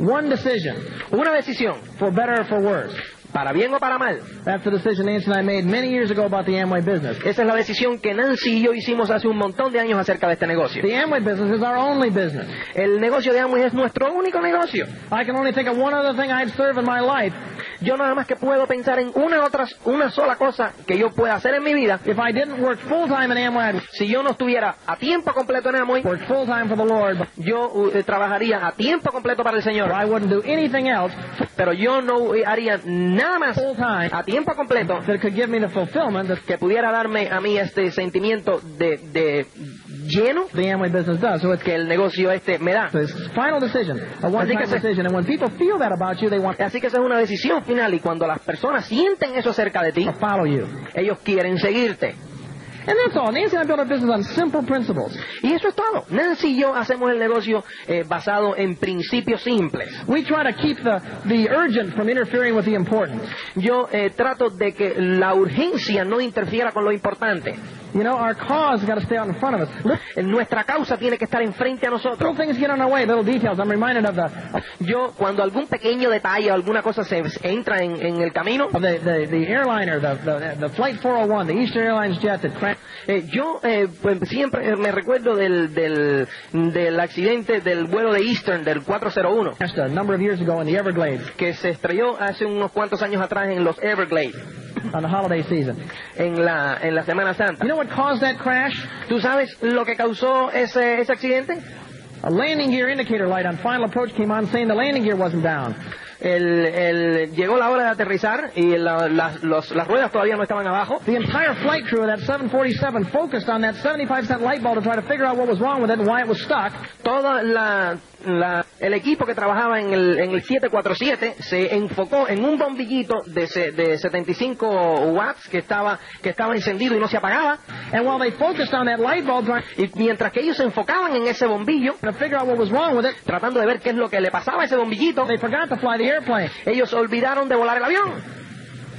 [SPEAKER 1] One decision,
[SPEAKER 2] Una decisión,
[SPEAKER 1] for better or for worse.
[SPEAKER 2] para bien o para mal.
[SPEAKER 1] That's the decision Nancy and I made many years ago about the Amway business.
[SPEAKER 2] Esa es la decisión que Nancy y yo hicimos hace un montón de años acerca de este negocio.
[SPEAKER 1] The Amway business is our only business.
[SPEAKER 2] El negocio de Amway es nuestro único negocio.
[SPEAKER 1] I can only think of one other thing I'd serve in my life
[SPEAKER 2] Yo nada más que puedo pensar en una otra, una sola cosa que yo pueda hacer en mi vida.
[SPEAKER 1] if I didn't work full time in Amway.
[SPEAKER 2] Si yo no estuviera a tiempo completo en Amway,
[SPEAKER 1] work full time for the Lord, but
[SPEAKER 2] yo eh, trabajaría a tiempo completo para el Señor.
[SPEAKER 1] I wouldn't do anything else
[SPEAKER 2] Pero yo no eh, haría nada más
[SPEAKER 1] full time
[SPEAKER 2] a tiempo completo
[SPEAKER 1] that could give me the fulfillment that
[SPEAKER 2] que pudiera darme a mí este sentimiento de, de lleno
[SPEAKER 1] the Amway business does. So it's
[SPEAKER 2] que el negocio este me da.
[SPEAKER 1] So it's final decision, a one-time
[SPEAKER 2] Así que se-
[SPEAKER 1] decision. And when people feel that about you, they want
[SPEAKER 2] Así que esa es una decisión final y cuando las personas sienten eso acerca de ti,
[SPEAKER 1] follow you.
[SPEAKER 2] ellos quieren seguirte.
[SPEAKER 1] And that's all. Nancy and I built our business on simple principles.
[SPEAKER 2] Y eso es todo. Nancy y yo hacemos el negocio eh, basado en principios simples.
[SPEAKER 1] We try to keep the, the urgent from interfering with the important.
[SPEAKER 2] Yo eh, trato de que la urgencia no interfiera con lo importante.
[SPEAKER 1] You know, our cause got to stay out in front of us. Look,
[SPEAKER 2] Nuestra causa tiene que estar enfrente a
[SPEAKER 1] little
[SPEAKER 2] nosotros.
[SPEAKER 1] things get on our way, little details. I'm reminded of the
[SPEAKER 2] Yo, cuando algún pequeño detalle o alguna cosa se entra en, en el camino,
[SPEAKER 1] of the, the, the airliner, the, the, the Flight 401, the Eastern Airlines jet that crashed.
[SPEAKER 2] eh, yo eh, pues, siempre eh, me recuerdo del, del, del accidente del vuelo de Eastern, del 401,
[SPEAKER 1] a number of years ago in the Everglades
[SPEAKER 2] que se estrelló hace unos cuantos años atrás en los Everglades,
[SPEAKER 1] on the holiday season.
[SPEAKER 2] en la, en la Semana Santa.
[SPEAKER 1] You know what caused that crash?
[SPEAKER 2] ¿Tú sabes lo que causó ese, ese accidente?
[SPEAKER 1] A landing gear indicator light on final approach came on saying the landing gear wasn't down.
[SPEAKER 2] El, el- llegó la hora de aterrizar y la- las- los- las ruedas todavía no estaban abajo.
[SPEAKER 1] The entire flight crew of that 747 focused on that 75 cent light bulb to try to figure out what was wrong with it and why it was stuck.
[SPEAKER 2] Todo la, la- el equipo que trabajaba en el, en el 747 se enfocó en un bombillito de, se- de 75 watts que estaba, que estaba encendido y no se apagaba.
[SPEAKER 1] And while they focused on that light bulb
[SPEAKER 2] Y mientras que ellos se enfocaban en ese bombillo,
[SPEAKER 1] to figure out what was wrong with it,
[SPEAKER 2] tratando de ver qué es lo que le pasaba a ese bombillito,
[SPEAKER 1] they forgot to fly the airplane.
[SPEAKER 2] ellos olvidaron de volar el avión.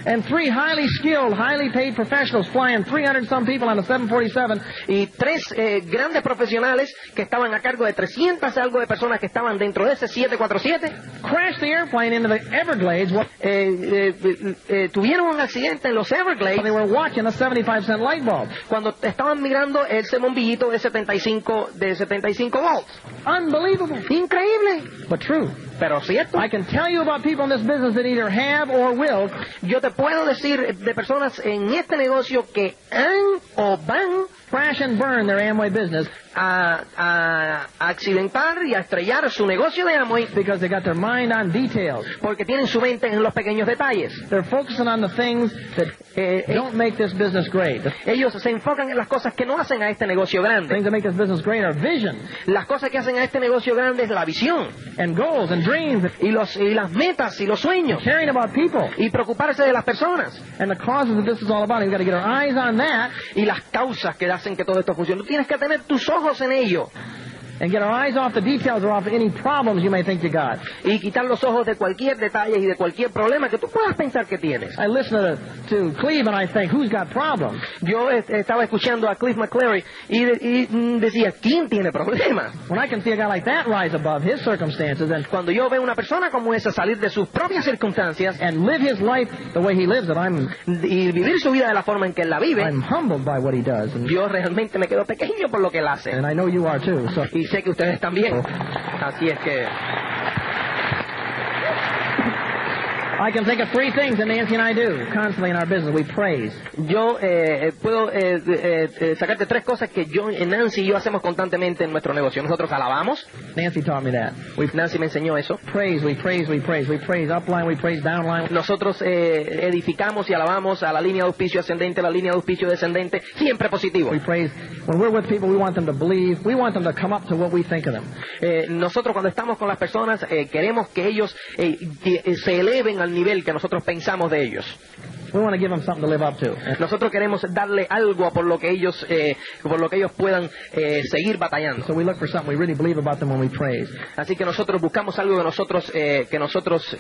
[SPEAKER 1] And three highly skilled, highly paid professionals flying 300 some people on a 747
[SPEAKER 2] Y tres eh, grandes profesionales que estaban a cargo de 300 algo de personas que estaban dentro de ese 747
[SPEAKER 1] crashed the airplane into the Everglades while
[SPEAKER 2] eh, eh, eh, tuvieron un accidente en los Everglades
[SPEAKER 1] they were watching a 75 cent light bulb.
[SPEAKER 2] cuando estaban mirando ese bombillito de 75 de 75 volts.
[SPEAKER 1] Unbelievable.
[SPEAKER 2] Increíble,
[SPEAKER 1] But true.
[SPEAKER 2] Pero cierto.
[SPEAKER 1] I can tell you about people in this business that either have or will
[SPEAKER 2] Yo te puedo decir de personas en este negocio que han o van
[SPEAKER 1] crash and burn their Amway business
[SPEAKER 2] a, a- accidentar y a estrellar su negocio de Amway
[SPEAKER 1] because they got their mind on details.
[SPEAKER 2] porque tienen su mente en los pequeños detalles.
[SPEAKER 1] They're focusing on the things that
[SPEAKER 2] Eh, eh,
[SPEAKER 1] don't make this business great.
[SPEAKER 2] Ellos se enfocan en las cosas que no hacen a este negocio grande.
[SPEAKER 1] things that make this business great are vision
[SPEAKER 2] Las cosas que hacen a este negocio grande es la visión
[SPEAKER 1] and goals and dreams
[SPEAKER 2] y, los, y las metas y los sueños
[SPEAKER 1] caring about people
[SPEAKER 2] y preocuparse de las personas
[SPEAKER 1] and the causes that this is all about. We've got to get our eyes on that
[SPEAKER 2] y las causas que hacen que todo esto funcione. Tú tienes que tener tus ojos en ello
[SPEAKER 1] and get our eyes off the details or off any problems you may think you got.
[SPEAKER 2] y quitar los ojos de cualquier detalle y de cualquier problema que tú puedas pensar que tienes.
[SPEAKER 1] I listen to, to Cleve and I think, who's got problems?
[SPEAKER 2] Yo estaba escuchando a Cliff McClary y, de- y, mm, decía, ¿quién tiene problemas?
[SPEAKER 1] When I can see a guy like that rise above his circumstances and,
[SPEAKER 2] Cuando yo veo una persona como esa salir de sus propias circunstancias
[SPEAKER 1] and live his life the way he lives it, I'm,
[SPEAKER 2] y vivir su vida de la forma en que él la vive,
[SPEAKER 1] I'm humbled by what he does. And,
[SPEAKER 2] yo realmente me quedo pequeño por lo que él hace.
[SPEAKER 1] and I know you are too. So
[SPEAKER 2] Y sé que ustedes también. Así es que
[SPEAKER 1] I can think of three things that Nancy and I do constantly in our business. We praise.
[SPEAKER 2] yo eh, eh, puedo eh, eh, eh, sacarte tres cosas que yo, eh, Nancy y yo hacemos constantemente en nuestro negocio. Nosotros alabamos.
[SPEAKER 1] Nancy taught me that.
[SPEAKER 2] We- Nancy me enseñó eso.
[SPEAKER 1] Praise, we praise, we praise. We praise upline, we praise downline.
[SPEAKER 2] Nosotros edificamos y alabamos a la línea de auspicio ascendente, a la línea de auspicio descendente, siempre positivo.
[SPEAKER 1] We praise. When we're with people, we want them to believe. We want them to come up to what we think of them.
[SPEAKER 2] Nosotros cuando estamos con las personas queremos que ellos se eleven al nivel que nosotros pensamos de ellos.
[SPEAKER 1] We want to give them something to live up to.
[SPEAKER 2] Nosotros queremos darle algo por lo que ellos, eh, por lo que ellos puedan eh, seguir batallando.
[SPEAKER 1] So we look for something we really believe about them when we praise.
[SPEAKER 2] Así que nosotros buscamos algo que nosotros, eh, que nosotros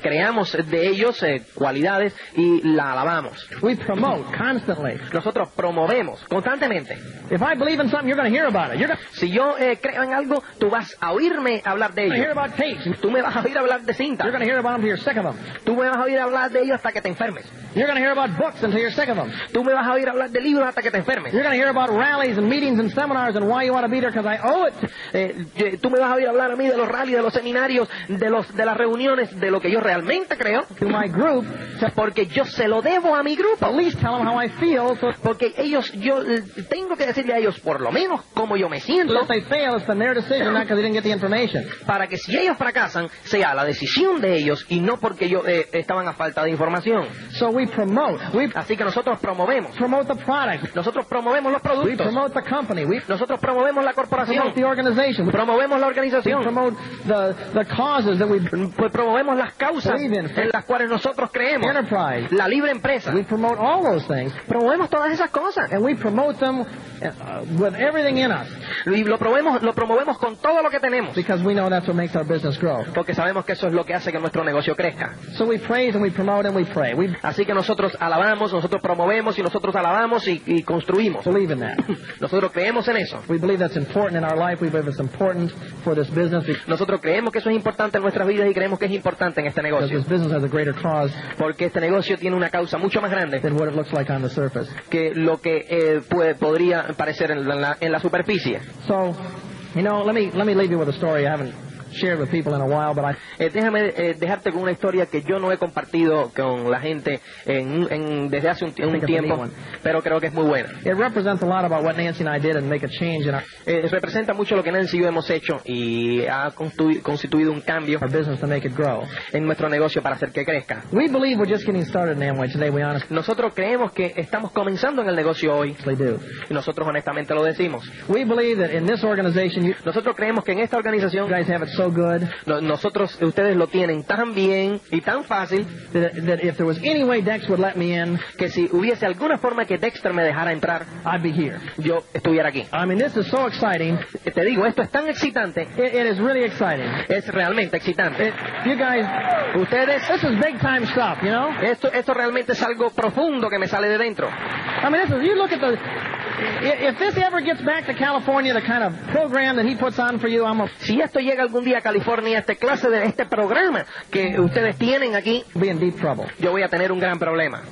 [SPEAKER 2] creamos de ellos, cualidades, y la alabamos.
[SPEAKER 1] We promote constantly.
[SPEAKER 2] Nosotros promovemos constantemente.
[SPEAKER 1] If I believe in something, you're going to hear about it. You're going
[SPEAKER 2] Si yo creo en algo, tú vas a oírme hablar de
[SPEAKER 1] to hear
[SPEAKER 2] ello.
[SPEAKER 1] about tapes.
[SPEAKER 2] Tú me vas a oír hablar de cinta.
[SPEAKER 1] You're going to hear about them until you're sick of them.
[SPEAKER 2] Tú me vas a oír hablar de ellos hasta que te enfermes.
[SPEAKER 1] You're going to hear about books until you're sick of them.
[SPEAKER 2] Tú me vas a oír hablar de libros hasta que te enfermes.
[SPEAKER 1] You're going to hear about rallies and meetings and seminars and why you want to be there because I owe it.
[SPEAKER 2] Eh, yo- tú me vas a oír hablar a mí de los rallies, de los seminarios, de los de las reuniones, de lo que yo realmente creo,
[SPEAKER 1] to my group
[SPEAKER 2] porque yo se lo debo a mi grupo.
[SPEAKER 1] at least tell them how I feel so
[SPEAKER 2] Porque ellos, yo eh, tengo que decirle a ellos por lo menos cómo yo me siento,
[SPEAKER 1] if they fail, it's their decision, not because they didn't get the information.
[SPEAKER 2] para que si ellos fracasan, sea la decisión de ellos y no porque yo eh, estaban a falta de información.
[SPEAKER 1] So we promote. We
[SPEAKER 2] Así que nosotros promovemos.
[SPEAKER 1] promote the product.
[SPEAKER 2] Nosotros promovemos los
[SPEAKER 1] We
[SPEAKER 2] productos.
[SPEAKER 1] promote the company. We
[SPEAKER 2] Nosotros promovemos la corporación.
[SPEAKER 1] promote the organization. We
[SPEAKER 2] Promovemos la organización.
[SPEAKER 1] promote the, the causes that we
[SPEAKER 2] Pues promovemos las causas en las cuales nosotros creemos.
[SPEAKER 1] enterprise.
[SPEAKER 2] La libre empresa.
[SPEAKER 1] We promote all those things,
[SPEAKER 2] Promovemos todas esas cosas.
[SPEAKER 1] and we promote them uh, with everything in us
[SPEAKER 2] Y lo promovemos, lo promovemos con todo lo que tenemos.
[SPEAKER 1] because we know that's what makes our business grow.
[SPEAKER 2] Porque sabemos que eso es lo que hace que nuestro negocio crezca.
[SPEAKER 1] So we praise and we promote and we pray. We
[SPEAKER 2] Así que nosotros alabamos, nosotros promovemos y nosotros alabamos y, y construimos.
[SPEAKER 1] believe in that.
[SPEAKER 2] Nosotros creemos en eso.
[SPEAKER 1] We believe that's important in our life. We believe it's important for this business
[SPEAKER 2] Nosotros creemos que eso es importante en nuestras vidas y creemos que es importante en este negocio.
[SPEAKER 1] this business has a greater cause
[SPEAKER 2] Porque este negocio tiene una causa mucho más grande
[SPEAKER 1] than what it looks like on the surface.
[SPEAKER 2] que lo que eh, puede- podría parecer en la, en la superficie.
[SPEAKER 1] So, you know, let me let me leave you with a story I haven't shared with people in a while, but I
[SPEAKER 2] Eh, déjame eh, dejarte con una historia que yo no he compartido con la gente en, en- desde hace un, un tiempo, pero creo que es muy buena.
[SPEAKER 1] it represents a lot about what Nancy and I did and make a change in our,
[SPEAKER 2] Eh, representa mucho lo que Nancy y yo hemos hecho y ha constitu- constituido un cambio en nuestro negocio para hacer que crezca.
[SPEAKER 1] We believe we're just getting started in Amway today. We honestly
[SPEAKER 2] Nosotros creemos que estamos comenzando en el negocio hoy y nosotros honestamente lo decimos.
[SPEAKER 1] We believe that in this organization, you
[SPEAKER 2] Nosotros creemos que en esta organización
[SPEAKER 1] so good
[SPEAKER 2] no- nosotros ustedes lo tienen tan bien y tan fácil
[SPEAKER 1] that, that if there was any way Dex would let me in,
[SPEAKER 2] que si hubiese alguna forma que Dexter me dejara entrar,
[SPEAKER 1] I'd be here.
[SPEAKER 2] yo estuviera aquí.
[SPEAKER 1] I mean, this is so exciting.
[SPEAKER 2] Te digo, esto es tan excitante,
[SPEAKER 1] It, it is really exciting.
[SPEAKER 2] es realmente excitante.
[SPEAKER 1] It, you guys,
[SPEAKER 2] Ustedes,
[SPEAKER 1] this is big time stuff, you know?
[SPEAKER 2] esto, esto realmente es algo profundo que me sale de dentro.
[SPEAKER 1] I mean, this is, you look at the, if this ever gets back to California, the kind of program that he puts on for you, I'm going
[SPEAKER 2] Si esto llega algún día a California, este clase de este programa que ustedes tienen aquí,
[SPEAKER 1] be in deep trouble.
[SPEAKER 2] yo voy a tener un gran problema.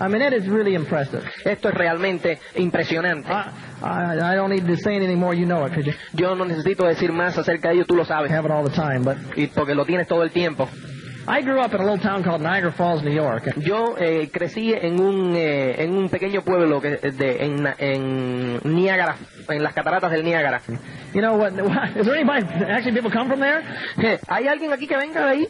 [SPEAKER 1] I mean, it is really impressive.
[SPEAKER 2] Esto es realmente impresionante.
[SPEAKER 1] I, I, I don't need to say anything more. You know it because you
[SPEAKER 2] Yo no necesito decir más acerca de ello, tú lo sabes,
[SPEAKER 1] have it all the time. But
[SPEAKER 2] y porque lo tienes todo el tiempo.
[SPEAKER 1] I grew up in a little town called Niagara Falls, New York.
[SPEAKER 2] Yo eh, crecí en un eh, en un pequeño pueblo que de, en, en Niágara, en las cataratas del Niágara.
[SPEAKER 1] You know what? Is there anybody actually people come from there?
[SPEAKER 2] ¿Hay alguien aquí que venga de ahí?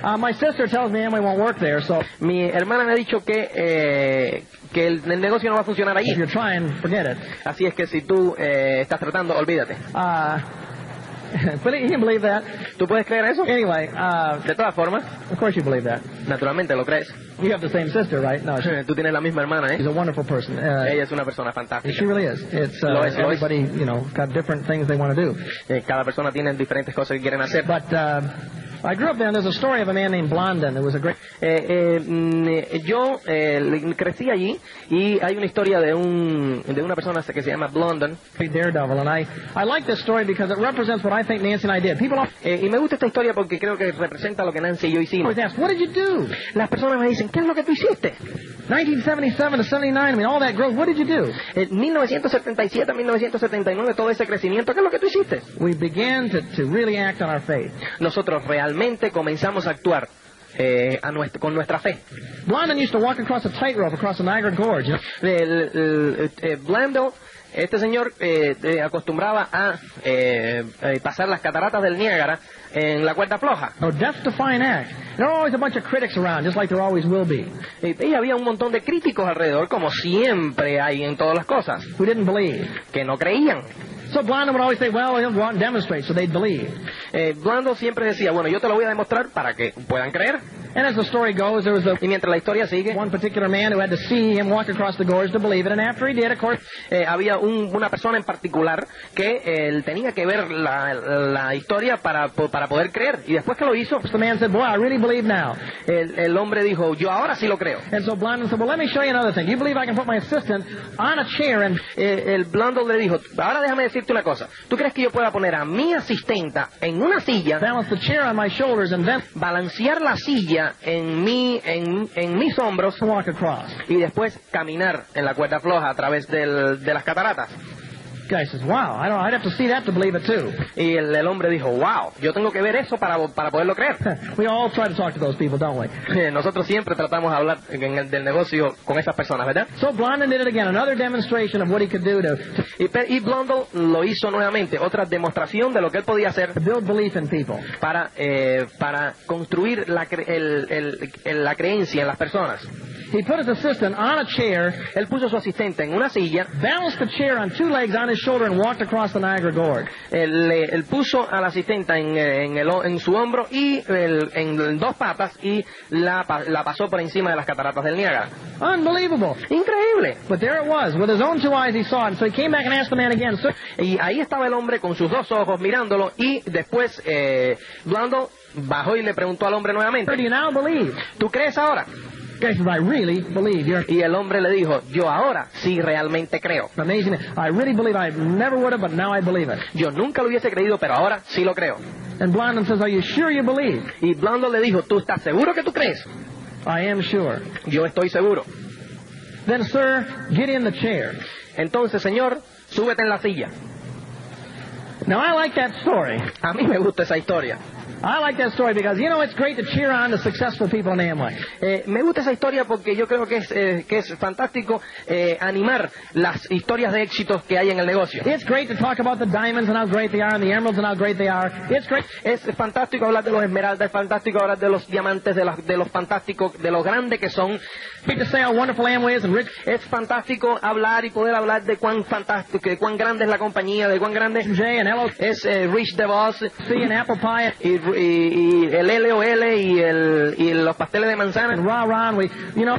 [SPEAKER 1] Uh, my sister tells me Amway won't work there, so
[SPEAKER 2] Mi hermana me ha dicho que eh, que el, el negocio no va a funcionar
[SPEAKER 1] if
[SPEAKER 2] allí.
[SPEAKER 1] you're trying, forget it.
[SPEAKER 2] Así es que si tú eh, estás tratando, olvídate.
[SPEAKER 1] Uh, you can believe that.
[SPEAKER 2] ¿Tú puedes creer eso?
[SPEAKER 1] Anyway, uh,
[SPEAKER 2] De todas formas,
[SPEAKER 1] of course you believe that.
[SPEAKER 2] naturalmente lo crees.
[SPEAKER 1] You have the same sister, right? No, she,
[SPEAKER 2] Tú tienes la misma hermana,
[SPEAKER 1] she's
[SPEAKER 2] ¿eh?
[SPEAKER 1] a wonderful person. Uh,
[SPEAKER 2] Ella es una persona
[SPEAKER 1] she really is. It's uh,
[SPEAKER 2] Lo es, lo es.
[SPEAKER 1] everybody, you know, got different things they want to do.
[SPEAKER 2] Eh, cada persona tiene diferentes cosas que quieren hacer.
[SPEAKER 1] But uh, I grew up there, and there's a story of a man named Blondin who was a great.
[SPEAKER 2] Eh, eh, mm, eh, yo eh, crecí allí y hay una historia de un de una persona que se llama Blondon
[SPEAKER 1] daredevil, and I, I like this story because it represents what I think Nancy and I did. People always
[SPEAKER 2] Eh, y me gusta esta historia porque creo que representa lo que Nancy y yo hicimos.
[SPEAKER 1] ask, what did you do?
[SPEAKER 2] Las personas me dicen, ¿qué es lo que tú hiciste?
[SPEAKER 1] 1977 to 79, I mean, all that growth, what did you do?
[SPEAKER 2] En 1977 a 1979, todo ese crecimiento, ¿qué es lo que tú hiciste?
[SPEAKER 1] We began to, to really act on our faith.
[SPEAKER 2] Nosotros realmente comenzamos a actuar eh, a nuestro- con nuestra fe.
[SPEAKER 1] Blondin used to walk across a tightrope across the Niagara Gorge. You know?
[SPEAKER 2] El, el- eh, Blando, este señor eh, acostumbraba a eh, pasar las cataratas del Niágara en la cuerda floja.
[SPEAKER 1] A death-defying act. There are always a bunch of critics around, just like there always will be,
[SPEAKER 2] Y, y había un montón de críticos alrededor, como siempre hay en todas las cosas,
[SPEAKER 1] who didn't believe.
[SPEAKER 2] que no creían.
[SPEAKER 1] So Blondin would always say, well, he'll go out and demonstrate, so they'd believe.
[SPEAKER 2] Eh, Blando siempre decía, bueno, yo te lo voy a demostrar para que puedan creer.
[SPEAKER 1] And as the story goes, there was a,
[SPEAKER 2] Y mientras la historia sigue,
[SPEAKER 1] one particular man who had to see him walk across the gorge to believe it, and after he did, of course,
[SPEAKER 2] eh, había un- una persona en particular que eh, él tenía que ver la, la historia para, para poder creer. Y después que lo hizo,
[SPEAKER 1] the man said, boy, I really believe now.
[SPEAKER 2] el, el hombre dijo, yo ahora sí lo creo.
[SPEAKER 1] And so Blondin said, well, let me show you another thing. You believe I can put my assistant on a chair and
[SPEAKER 2] Eh, el le dijo, ahora déjame decirte una cosa. ¿Tú crees que yo pueda poner a mi asistenta en una silla,
[SPEAKER 1] balance the chair on my shoulders and then
[SPEAKER 2] balancear la silla en, mi, en, en mis hombros y después caminar en la cuerda floja a través del- de las cataratas?
[SPEAKER 1] Guy says, wow, I don't, I'd have to see that to believe it too.
[SPEAKER 2] Y el, el hombre dijo, wow, yo tengo que ver eso para, para poderlo creer.
[SPEAKER 1] We all try to talk to those people, don't we?
[SPEAKER 2] Eh, Nosotros siempre tratamos de hablar en el, del negocio con esas personas, ¿verdad?
[SPEAKER 1] So Blondin did it again, another demonstration of what he could do to,
[SPEAKER 2] Y, y lo hizo nuevamente, otra demostración de lo que él podía hacer
[SPEAKER 1] build belief in people.
[SPEAKER 2] para, eh, para construir la, cre- el- el- el- la creencia en las personas.
[SPEAKER 1] He put his assistant on a chair,
[SPEAKER 2] Él puso a su asistente en una silla,
[SPEAKER 1] balanced the chair on two legs on his shoulder, and walked across the Niagara Gorge.
[SPEAKER 2] él, puso a la asistente en, eh, en, el en su hombro y el- en dos patas y la, pa- la pasó por encima de las cataratas del Niágara.
[SPEAKER 1] Unbelievable.
[SPEAKER 2] Increíble.
[SPEAKER 1] But there it was. With his own two eyes, he saw it. And so he came back and asked the man again,
[SPEAKER 2] Y ahí estaba el hombre con sus dos ojos mirándolo y después eh, Blando bajó y le preguntó al hombre nuevamente,
[SPEAKER 1] do you now believe?
[SPEAKER 2] ¿tú crees ahora?
[SPEAKER 1] I really believe. You're
[SPEAKER 2] Y el hombre le dijo, yo ahora sí realmente creo.
[SPEAKER 1] amazing. I really believe. I never would have, but now I believe it.
[SPEAKER 2] Yo nunca lo hubiese creído, pero ahora sí lo creo.
[SPEAKER 1] And Blondin says, are you sure you believe?
[SPEAKER 2] Y Blando le dijo, ¿tú estás seguro que tú crees?
[SPEAKER 1] I am sure.
[SPEAKER 2] Yo estoy seguro.
[SPEAKER 1] Then, sir, get in the chair.
[SPEAKER 2] Entonces, señor, súbete en la silla.
[SPEAKER 1] Now, I like that story.
[SPEAKER 2] A mí me gusta esa historia.
[SPEAKER 1] I like that story because, you know, it's great to cheer on the successful people in Amway.
[SPEAKER 2] Eh, me gusta esa historia porque yo creo que es, eh, que es fantástico eh, animar las historias de éxitos que hay en el negocio.
[SPEAKER 1] It's great to talk about the diamonds and how great they are and the emeralds and how great they are. It's great.
[SPEAKER 2] Es fantástico hablar de los esmeraldas, es fantástico hablar de los diamantes, de, las- de los fantásticos, de lo grande que son.
[SPEAKER 1] To say how wonderful Amway is and rich.
[SPEAKER 2] Es fantástico hablar y poder hablar de cuán fantástico, de cuán grande es la compañía, de cuán grande
[SPEAKER 1] J and LOC
[SPEAKER 2] es Rich DeVos
[SPEAKER 1] and Apple Pie
[SPEAKER 2] y, y- y el LOL y, el, y los pasteles de manzana.
[SPEAKER 1] we, you know,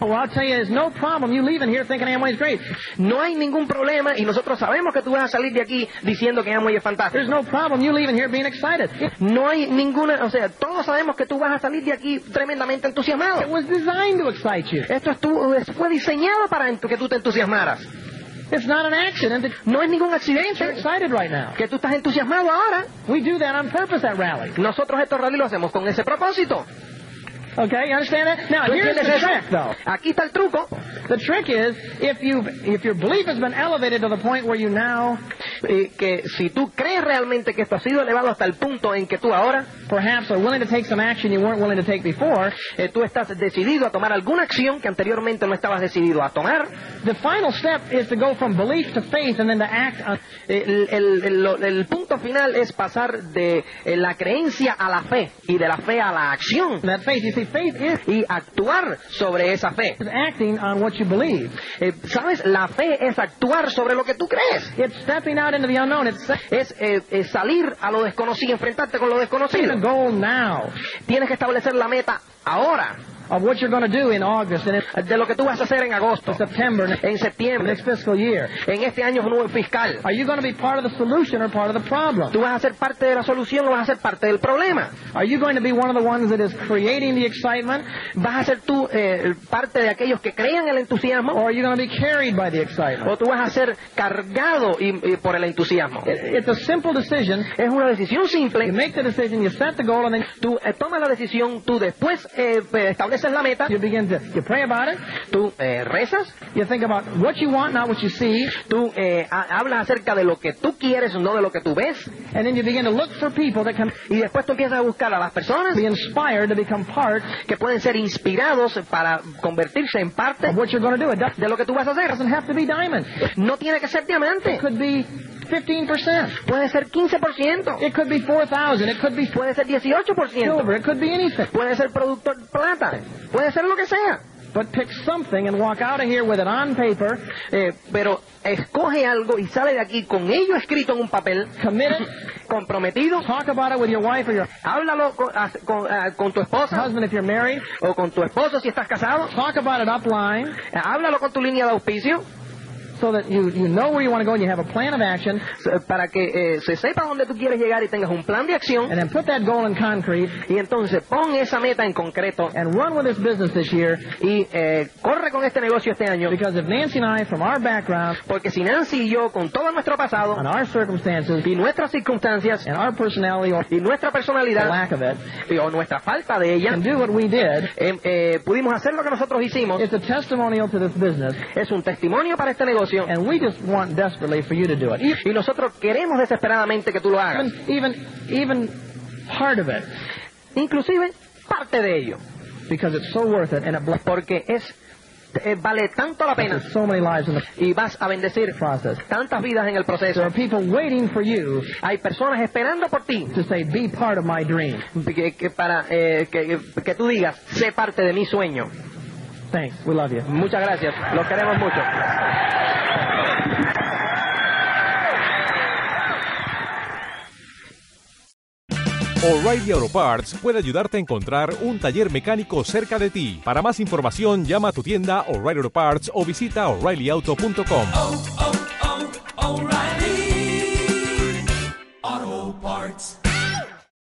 [SPEAKER 1] well, I'll tell you, there's no problem you leaving here thinking Amway's great.
[SPEAKER 2] No hay ningún problema y nosotros sabemos que tú vas a salir de aquí diciendo que Amway es
[SPEAKER 1] There's
[SPEAKER 2] fantástico.
[SPEAKER 1] no problem you leaving here being excited. It,
[SPEAKER 2] No hay ninguna, o sea, todos sabemos que tú vas a salir de aquí tremendamente
[SPEAKER 1] it
[SPEAKER 2] entusiasmado.
[SPEAKER 1] was designed to excite you.
[SPEAKER 2] Esto estuvo- fue diseñado para que tú te entusiasmaras.
[SPEAKER 1] It's not an accident
[SPEAKER 2] No es ningún
[SPEAKER 1] you're
[SPEAKER 2] accidente
[SPEAKER 1] excited right now.
[SPEAKER 2] que tú estás entusiasmado ahora.
[SPEAKER 1] We do that on purpose at rally.
[SPEAKER 2] Nosotros estos rally lo hacemos con ese propósito.
[SPEAKER 1] Okay, you understand that? Now,
[SPEAKER 2] ¿Tú
[SPEAKER 1] here's the trick, though.
[SPEAKER 2] Aquí está el truco.
[SPEAKER 1] The trick is if you if your belief has been elevated to the point where you now
[SPEAKER 2] eh, que si tú crees realmente que esto ha sido elevado hasta el punto en que tú ahora
[SPEAKER 1] perhaps are willing to take some action you weren't willing to take before,
[SPEAKER 2] eh, tú estás decidido a tomar alguna acción que anteriormente no estabas decidido a tomar,
[SPEAKER 1] the final step is to go from belief to faith and then to act on
[SPEAKER 2] el, el- el- lo- el punto final es pasar de eh, la creencia a la fe y de la fe a la acción
[SPEAKER 1] that faith. You see, faith is
[SPEAKER 2] y actuar sobre esa fe.
[SPEAKER 1] acting on what you believe.
[SPEAKER 2] Eh, ¿Sabes? La fe es actuar sobre lo que tú crees.
[SPEAKER 1] It's stepping out into the unknown. It's
[SPEAKER 2] Es eh, eh, salir a lo desconocido, enfrentarte con lo desconocido.
[SPEAKER 1] goal now
[SPEAKER 2] Tienes que establecer la meta ahora
[SPEAKER 1] of what you're going to do in August and in
[SPEAKER 2] de lo que tú vas a hacer en agosto,
[SPEAKER 1] September
[SPEAKER 2] en
[SPEAKER 1] next
[SPEAKER 2] septiembre,
[SPEAKER 1] fiscal year.
[SPEAKER 2] en este año nuevo fiscal.
[SPEAKER 1] Are you going to be part of the solution or part of the problem?
[SPEAKER 2] ¿Tú vas a ser parte de la solución o vas a ser parte del problema?
[SPEAKER 1] Are you going to be one of the ones that is creating the excitement
[SPEAKER 2] ¿Vas a ser tú eh, parte de aquellos que crean el entusiasmo
[SPEAKER 1] or are you going to be carried by the excitement?
[SPEAKER 2] o tú vas a ser cargado y- y por el entusiasmo?
[SPEAKER 1] It- It's a simple decision.
[SPEAKER 2] Es una decisión
[SPEAKER 1] You
[SPEAKER 2] simple.
[SPEAKER 1] make the decision, you set the goal, and then
[SPEAKER 2] Tú eh, tomas la decisión, tú después eh, eh, estableces la meta,
[SPEAKER 1] you begin to you pray about it.
[SPEAKER 2] tú eh, rezas,
[SPEAKER 1] You think about what you want, not what you see,
[SPEAKER 2] tú eh, ha- hablas acerca de lo que tú quieres, no de lo que tú ves,
[SPEAKER 1] and then you begin to look for people that can
[SPEAKER 2] y después tú empiezas a buscar a las personas
[SPEAKER 1] be inspired to become part
[SPEAKER 2] que pueden ser inspirados para convertirse en parte
[SPEAKER 1] of what you're going to do. It
[SPEAKER 2] de lo que tú vas a hacer.
[SPEAKER 1] doesn't have to be diamond.
[SPEAKER 2] No tiene que ser diamante,
[SPEAKER 1] It could be 15%.
[SPEAKER 2] puede ser 15%,
[SPEAKER 1] It could be 4,000. It could be
[SPEAKER 2] puede ser 18%,
[SPEAKER 1] silver. It could be anything.
[SPEAKER 2] puede ser producto plata, puede ser lo que sea.
[SPEAKER 1] But pick something and walk out of here with it on paper,
[SPEAKER 2] Eh, pero escoge algo y sale de aquí con ello escrito en un papel,
[SPEAKER 1] commit it,
[SPEAKER 2] comprometido,
[SPEAKER 1] talk about it with your wife or your
[SPEAKER 2] háblalo con, ah, con, ah, con tu esposa.
[SPEAKER 1] husband if you're married,
[SPEAKER 2] o con tu esposo si estás casado,
[SPEAKER 1] talk about it upline.
[SPEAKER 2] Eh, háblalo con tu línea de auspicio
[SPEAKER 1] so that you, you know where you want to go and you have a plan of action,
[SPEAKER 2] para que eh, se sepa dónde tú quieres llegar y tengas un plan de acción.
[SPEAKER 1] And then put that goal in concrete.
[SPEAKER 2] Y entonces pon esa meta en concreto.
[SPEAKER 1] And run with this business this year.
[SPEAKER 2] Y eh, corre con este negocio este año.
[SPEAKER 1] Because if Nancy and I, from our background
[SPEAKER 2] porque si Nancy y yo con todo nuestro pasado
[SPEAKER 1] and our circumstances
[SPEAKER 2] y nuestras circunstancias
[SPEAKER 1] and our personality or
[SPEAKER 2] y nuestra
[SPEAKER 1] the
[SPEAKER 2] personalidad
[SPEAKER 1] lack of it
[SPEAKER 2] y- o nuestra falta de ella
[SPEAKER 1] can do what we did,
[SPEAKER 2] eh, eh, pudimos hacer lo que nosotros hicimos.
[SPEAKER 1] it's a testimonial to this business,
[SPEAKER 2] es un testimonio para este negocio
[SPEAKER 1] and we just want desperately for you to do it.
[SPEAKER 2] y nosotros queremos desesperadamente que tú lo hagas.
[SPEAKER 1] Even, even, even part of it.
[SPEAKER 2] Inclusive parte de ello.
[SPEAKER 1] Because it's so worth it and it
[SPEAKER 2] porque es eh, vale tanto la pena.
[SPEAKER 1] so many lives in the
[SPEAKER 2] y vas a bendecir
[SPEAKER 1] process.
[SPEAKER 2] tantas vidas en el
[SPEAKER 1] There
[SPEAKER 2] proceso
[SPEAKER 1] are people waiting for you
[SPEAKER 2] hay personas esperando por ti.
[SPEAKER 1] to say, be part of my dream.
[SPEAKER 2] que, que para eh, que, que tú digas sé parte de mi sueño Muchas gracias. Los queremos mucho.
[SPEAKER 3] O'Reilly Auto Parts puede ayudarte a encontrar un taller mecánico cerca de ti. Para más información, llama a tu tienda O'Reilly Auto Parts o visita oreillyauto.com.